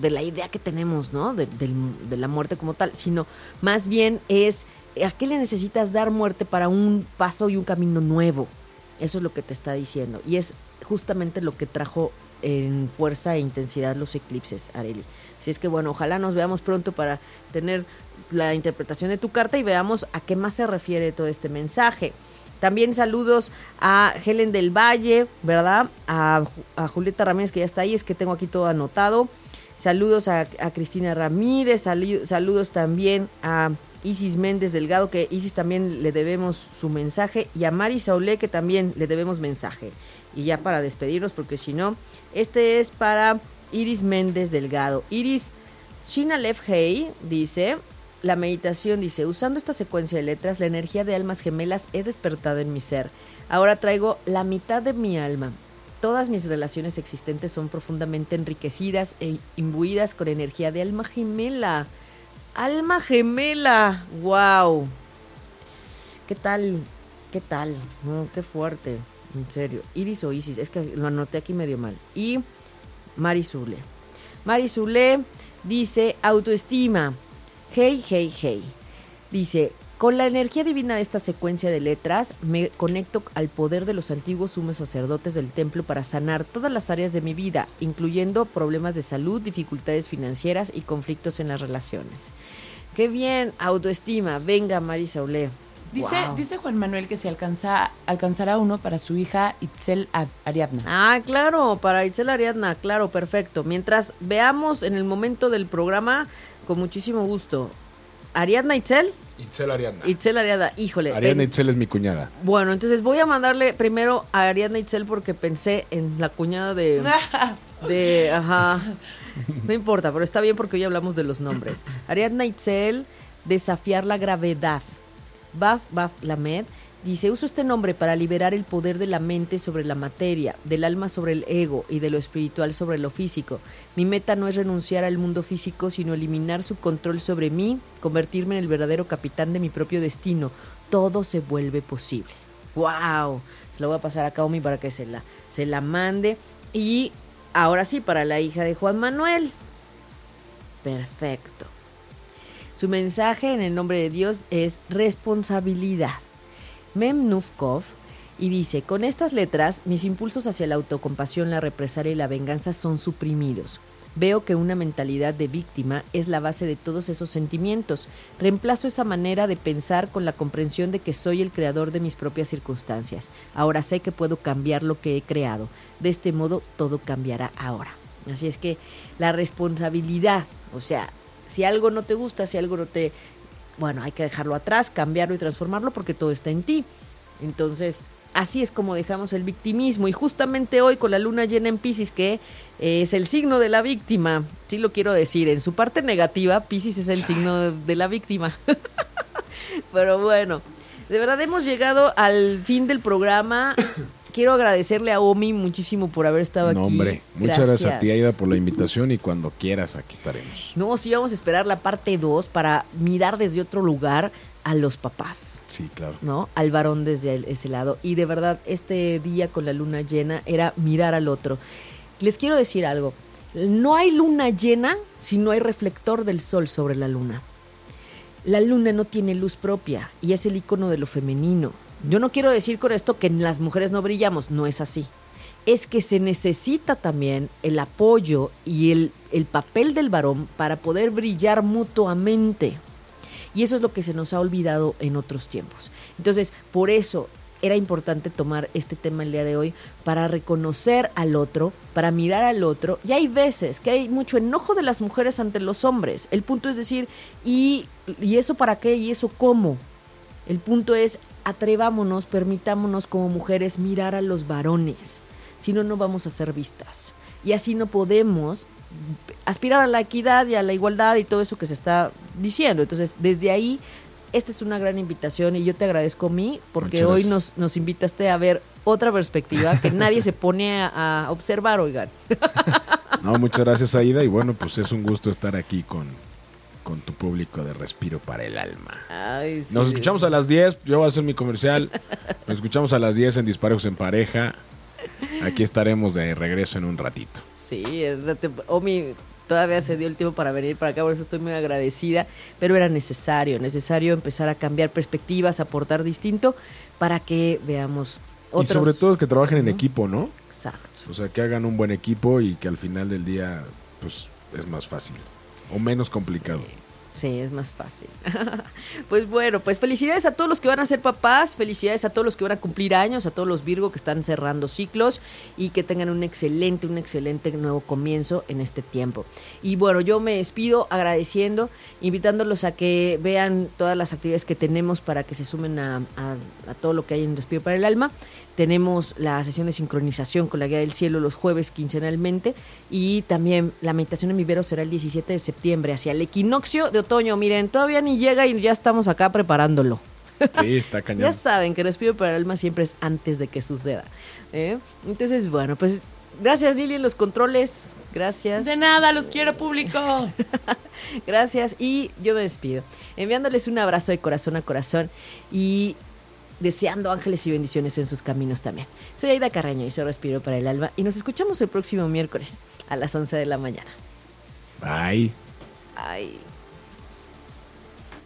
de la idea que tenemos, ¿no? De, de la muerte como tal, sino más bien es a qué le necesitas dar muerte para un paso y un camino nuevo. Eso es lo que te está diciendo. Y es justamente lo que trajo en fuerza e intensidad los eclipses, Areli. Así es que bueno, ojalá nos veamos pronto para tener la interpretación de tu carta y veamos a qué más se refiere todo este mensaje. También saludos a Helen del Valle, ¿verdad? A, a Julieta Ramírez, que ya está ahí, es que tengo aquí todo anotado. Saludos a, Cristina Ramírez, saludos también a Isis Méndez Delgado, que Isis también le debemos su mensaje, y a Mari Saulé, que también le debemos mensaje. Y ya para despedirnos, porque si no, este es para Iris Méndez Delgado. Iris Shina Lef Hey dice, la meditación dice, usando esta secuencia de letras, la energía de almas gemelas es despertada en mi ser. Ahora traigo la mitad de mi alma. Todas mis relaciones existentes son profundamente enriquecidas e imbuidas con energía de alma gemela. Alma gemela. Wow. ¿Qué tal? ¿Qué tal? No, qué fuerte. En serio. Iris o Isis. Es que lo anoté aquí medio mal. Y Mari Zule. Mari Zule dice autoestima. Hey, hey, hey. Dice, con la energía divina de esta secuencia de letras, me conecto al poder de los antiguos sumos sacerdotes del templo para sanar todas las áreas de mi vida, incluyendo problemas de salud, dificultades financieras y conflictos en las relaciones. Qué bien, autoestima. Venga, Mari Saulé. Dice, Wow. dice Juan Manuel que se alcanza, alcanzará uno para su hija Itzel Ad- Ariadna. Ah, claro, para Itzel Ariadna, claro, perfecto. Mientras veamos en el momento del programa, con muchísimo gusto. Ariadna Itzel, Itzel Ariadna. Itzel Ariadna, híjole. Ariadna Itzel es mi cuñada. Bueno, entonces voy a mandarle primero a Ariadna Itzel porque pensé en la cuñada de... de ajá. No importa, pero está bien porque hoy hablamos de los nombres. Ariadna Itzel, desafiar la gravedad. Baf Baf Lamed dice, uso este nombre para liberar el poder de la mente sobre la materia, del alma sobre el ego y de lo espiritual sobre lo físico. Mi meta no es renunciar al mundo físico, sino eliminar su control sobre mí, convertirme en el verdadero capitán de mi propio destino. Todo se vuelve posible. ¡Wow! Se lo voy a pasar a Kaomi para que se la, se la mande. Y ahora sí, para la hija de Juan Manuel. Perfecto. Su mensaje en el nombre de Dios es responsabilidad. Mem Nufkov y dice, con estas letras mis impulsos hacia la autocompasión, la represalia y la venganza son suprimidos. Veo que una mentalidad de víctima es la base de todos esos sentimientos. Reemplazo esa manera de pensar con la comprensión de que soy el creador de mis propias circunstancias. Ahora sé que puedo cambiar lo que he creado. De este modo todo cambiará ahora. Así es que la responsabilidad, o sea, si algo no te gusta, si algo no te... Bueno, hay que dejarlo atrás, cambiarlo y transformarlo porque todo está en ti. Entonces, así es como dejamos el victimismo. Y justamente hoy con la luna llena en Pisces, que eh, es el signo de la víctima, sí lo quiero decir, en su parte negativa, Pisces es el signo de la víctima. Pero bueno, de verdad hemos llegado al fin del programa. Quiero agradecerle a Omi muchísimo por haber estado No, aquí. hombre. Muchas gracias. a ti, Aida, por la invitación y cuando quieras aquí estaremos. No, sí vamos a esperar la parte 2 para mirar desde otro lugar a los papás, Sí, claro. ¿no? Al varón desde ese lado. Y de verdad, este día con la luna llena era mirar al otro. Les quiero decir algo. No hay luna llena si no hay reflector del sol sobre la luna. La luna no tiene luz propia y es el icono de lo femenino. Yo no quiero decir con esto que las mujeres no brillamos, no es así. Es que se necesita también el apoyo y el, el papel del varón para poder brillar mutuamente. Y eso es lo que se nos ha olvidado en otros tiempos. Entonces, por eso era importante tomar este tema el día de hoy para reconocer al otro, para mirar al otro. Y hay veces que hay mucho enojo de las mujeres ante los hombres. El punto es decir, ¿y, y eso para qué? ¿Y eso cómo? El punto es, atrevámonos, permitámonos como mujeres mirar a los varones. Si no, no vamos a ser vistas. Y así no podemos aspirar a la equidad y a la igualdad y todo eso que se está diciendo. Entonces, desde ahí, esta es una gran invitación y yo te agradezco a mí porque hoy nos, nos invitaste a ver otra perspectiva que nadie se pone a, a observar, oigan. No, muchas gracias, Aida. Y bueno, pues es un gusto estar aquí con, con tu público de Respiro para el Alma. Ay, sí. Nos escuchamos a las 10. Yo voy a hacer mi comercial. Nos escuchamos a las 10 en Disparejos en Pareja. Aquí estaremos de regreso en un ratito. Sí, Omi todavía se dio el tiempo para venir para acá, por eso estoy muy agradecida, pero era necesario, necesario empezar a cambiar perspectivas, aportar distinto para que veamos otros. Y sobre todo que trabajen en equipo, ¿no? Exacto. O sea, que hagan un buen equipo y que al final del día, pues, es más fácil. O menos complicado. Sí, es más fácil. pues bueno, pues felicidades a todos los que van a ser papás, felicidades a todos los que van a cumplir años, a todos los Virgo que están cerrando ciclos y que tengan un excelente, un excelente nuevo comienzo en este tiempo. Y bueno, yo me despido agradeciendo, invitándolos a que vean todas las actividades que tenemos para que se sumen a, a- a todo lo que hay en Respiro para el Alma. Tenemos la sesión de sincronización con la Guía del Cielo los jueves quincenalmente y también la meditación en vivero será el 17 de septiembre hacia el equinoccio de otoño. Miren, todavía ni llega y ya estamos acá preparándolo. Sí, está cañón. Ya saben que Respiro para el Alma siempre es antes de que suceda. ¿eh? Entonces, bueno, pues Gracias, Lili, en los controles. Gracias. De nada, los quiero público. Gracias. Y yo me despido. Enviándoles un abrazo de corazón a corazón y deseando ángeles y bendiciones en sus caminos también. Soy Aida Carreño y soy Respiro para el Alma y nos escuchamos el próximo miércoles a las 11 de la mañana. Bye. Ay.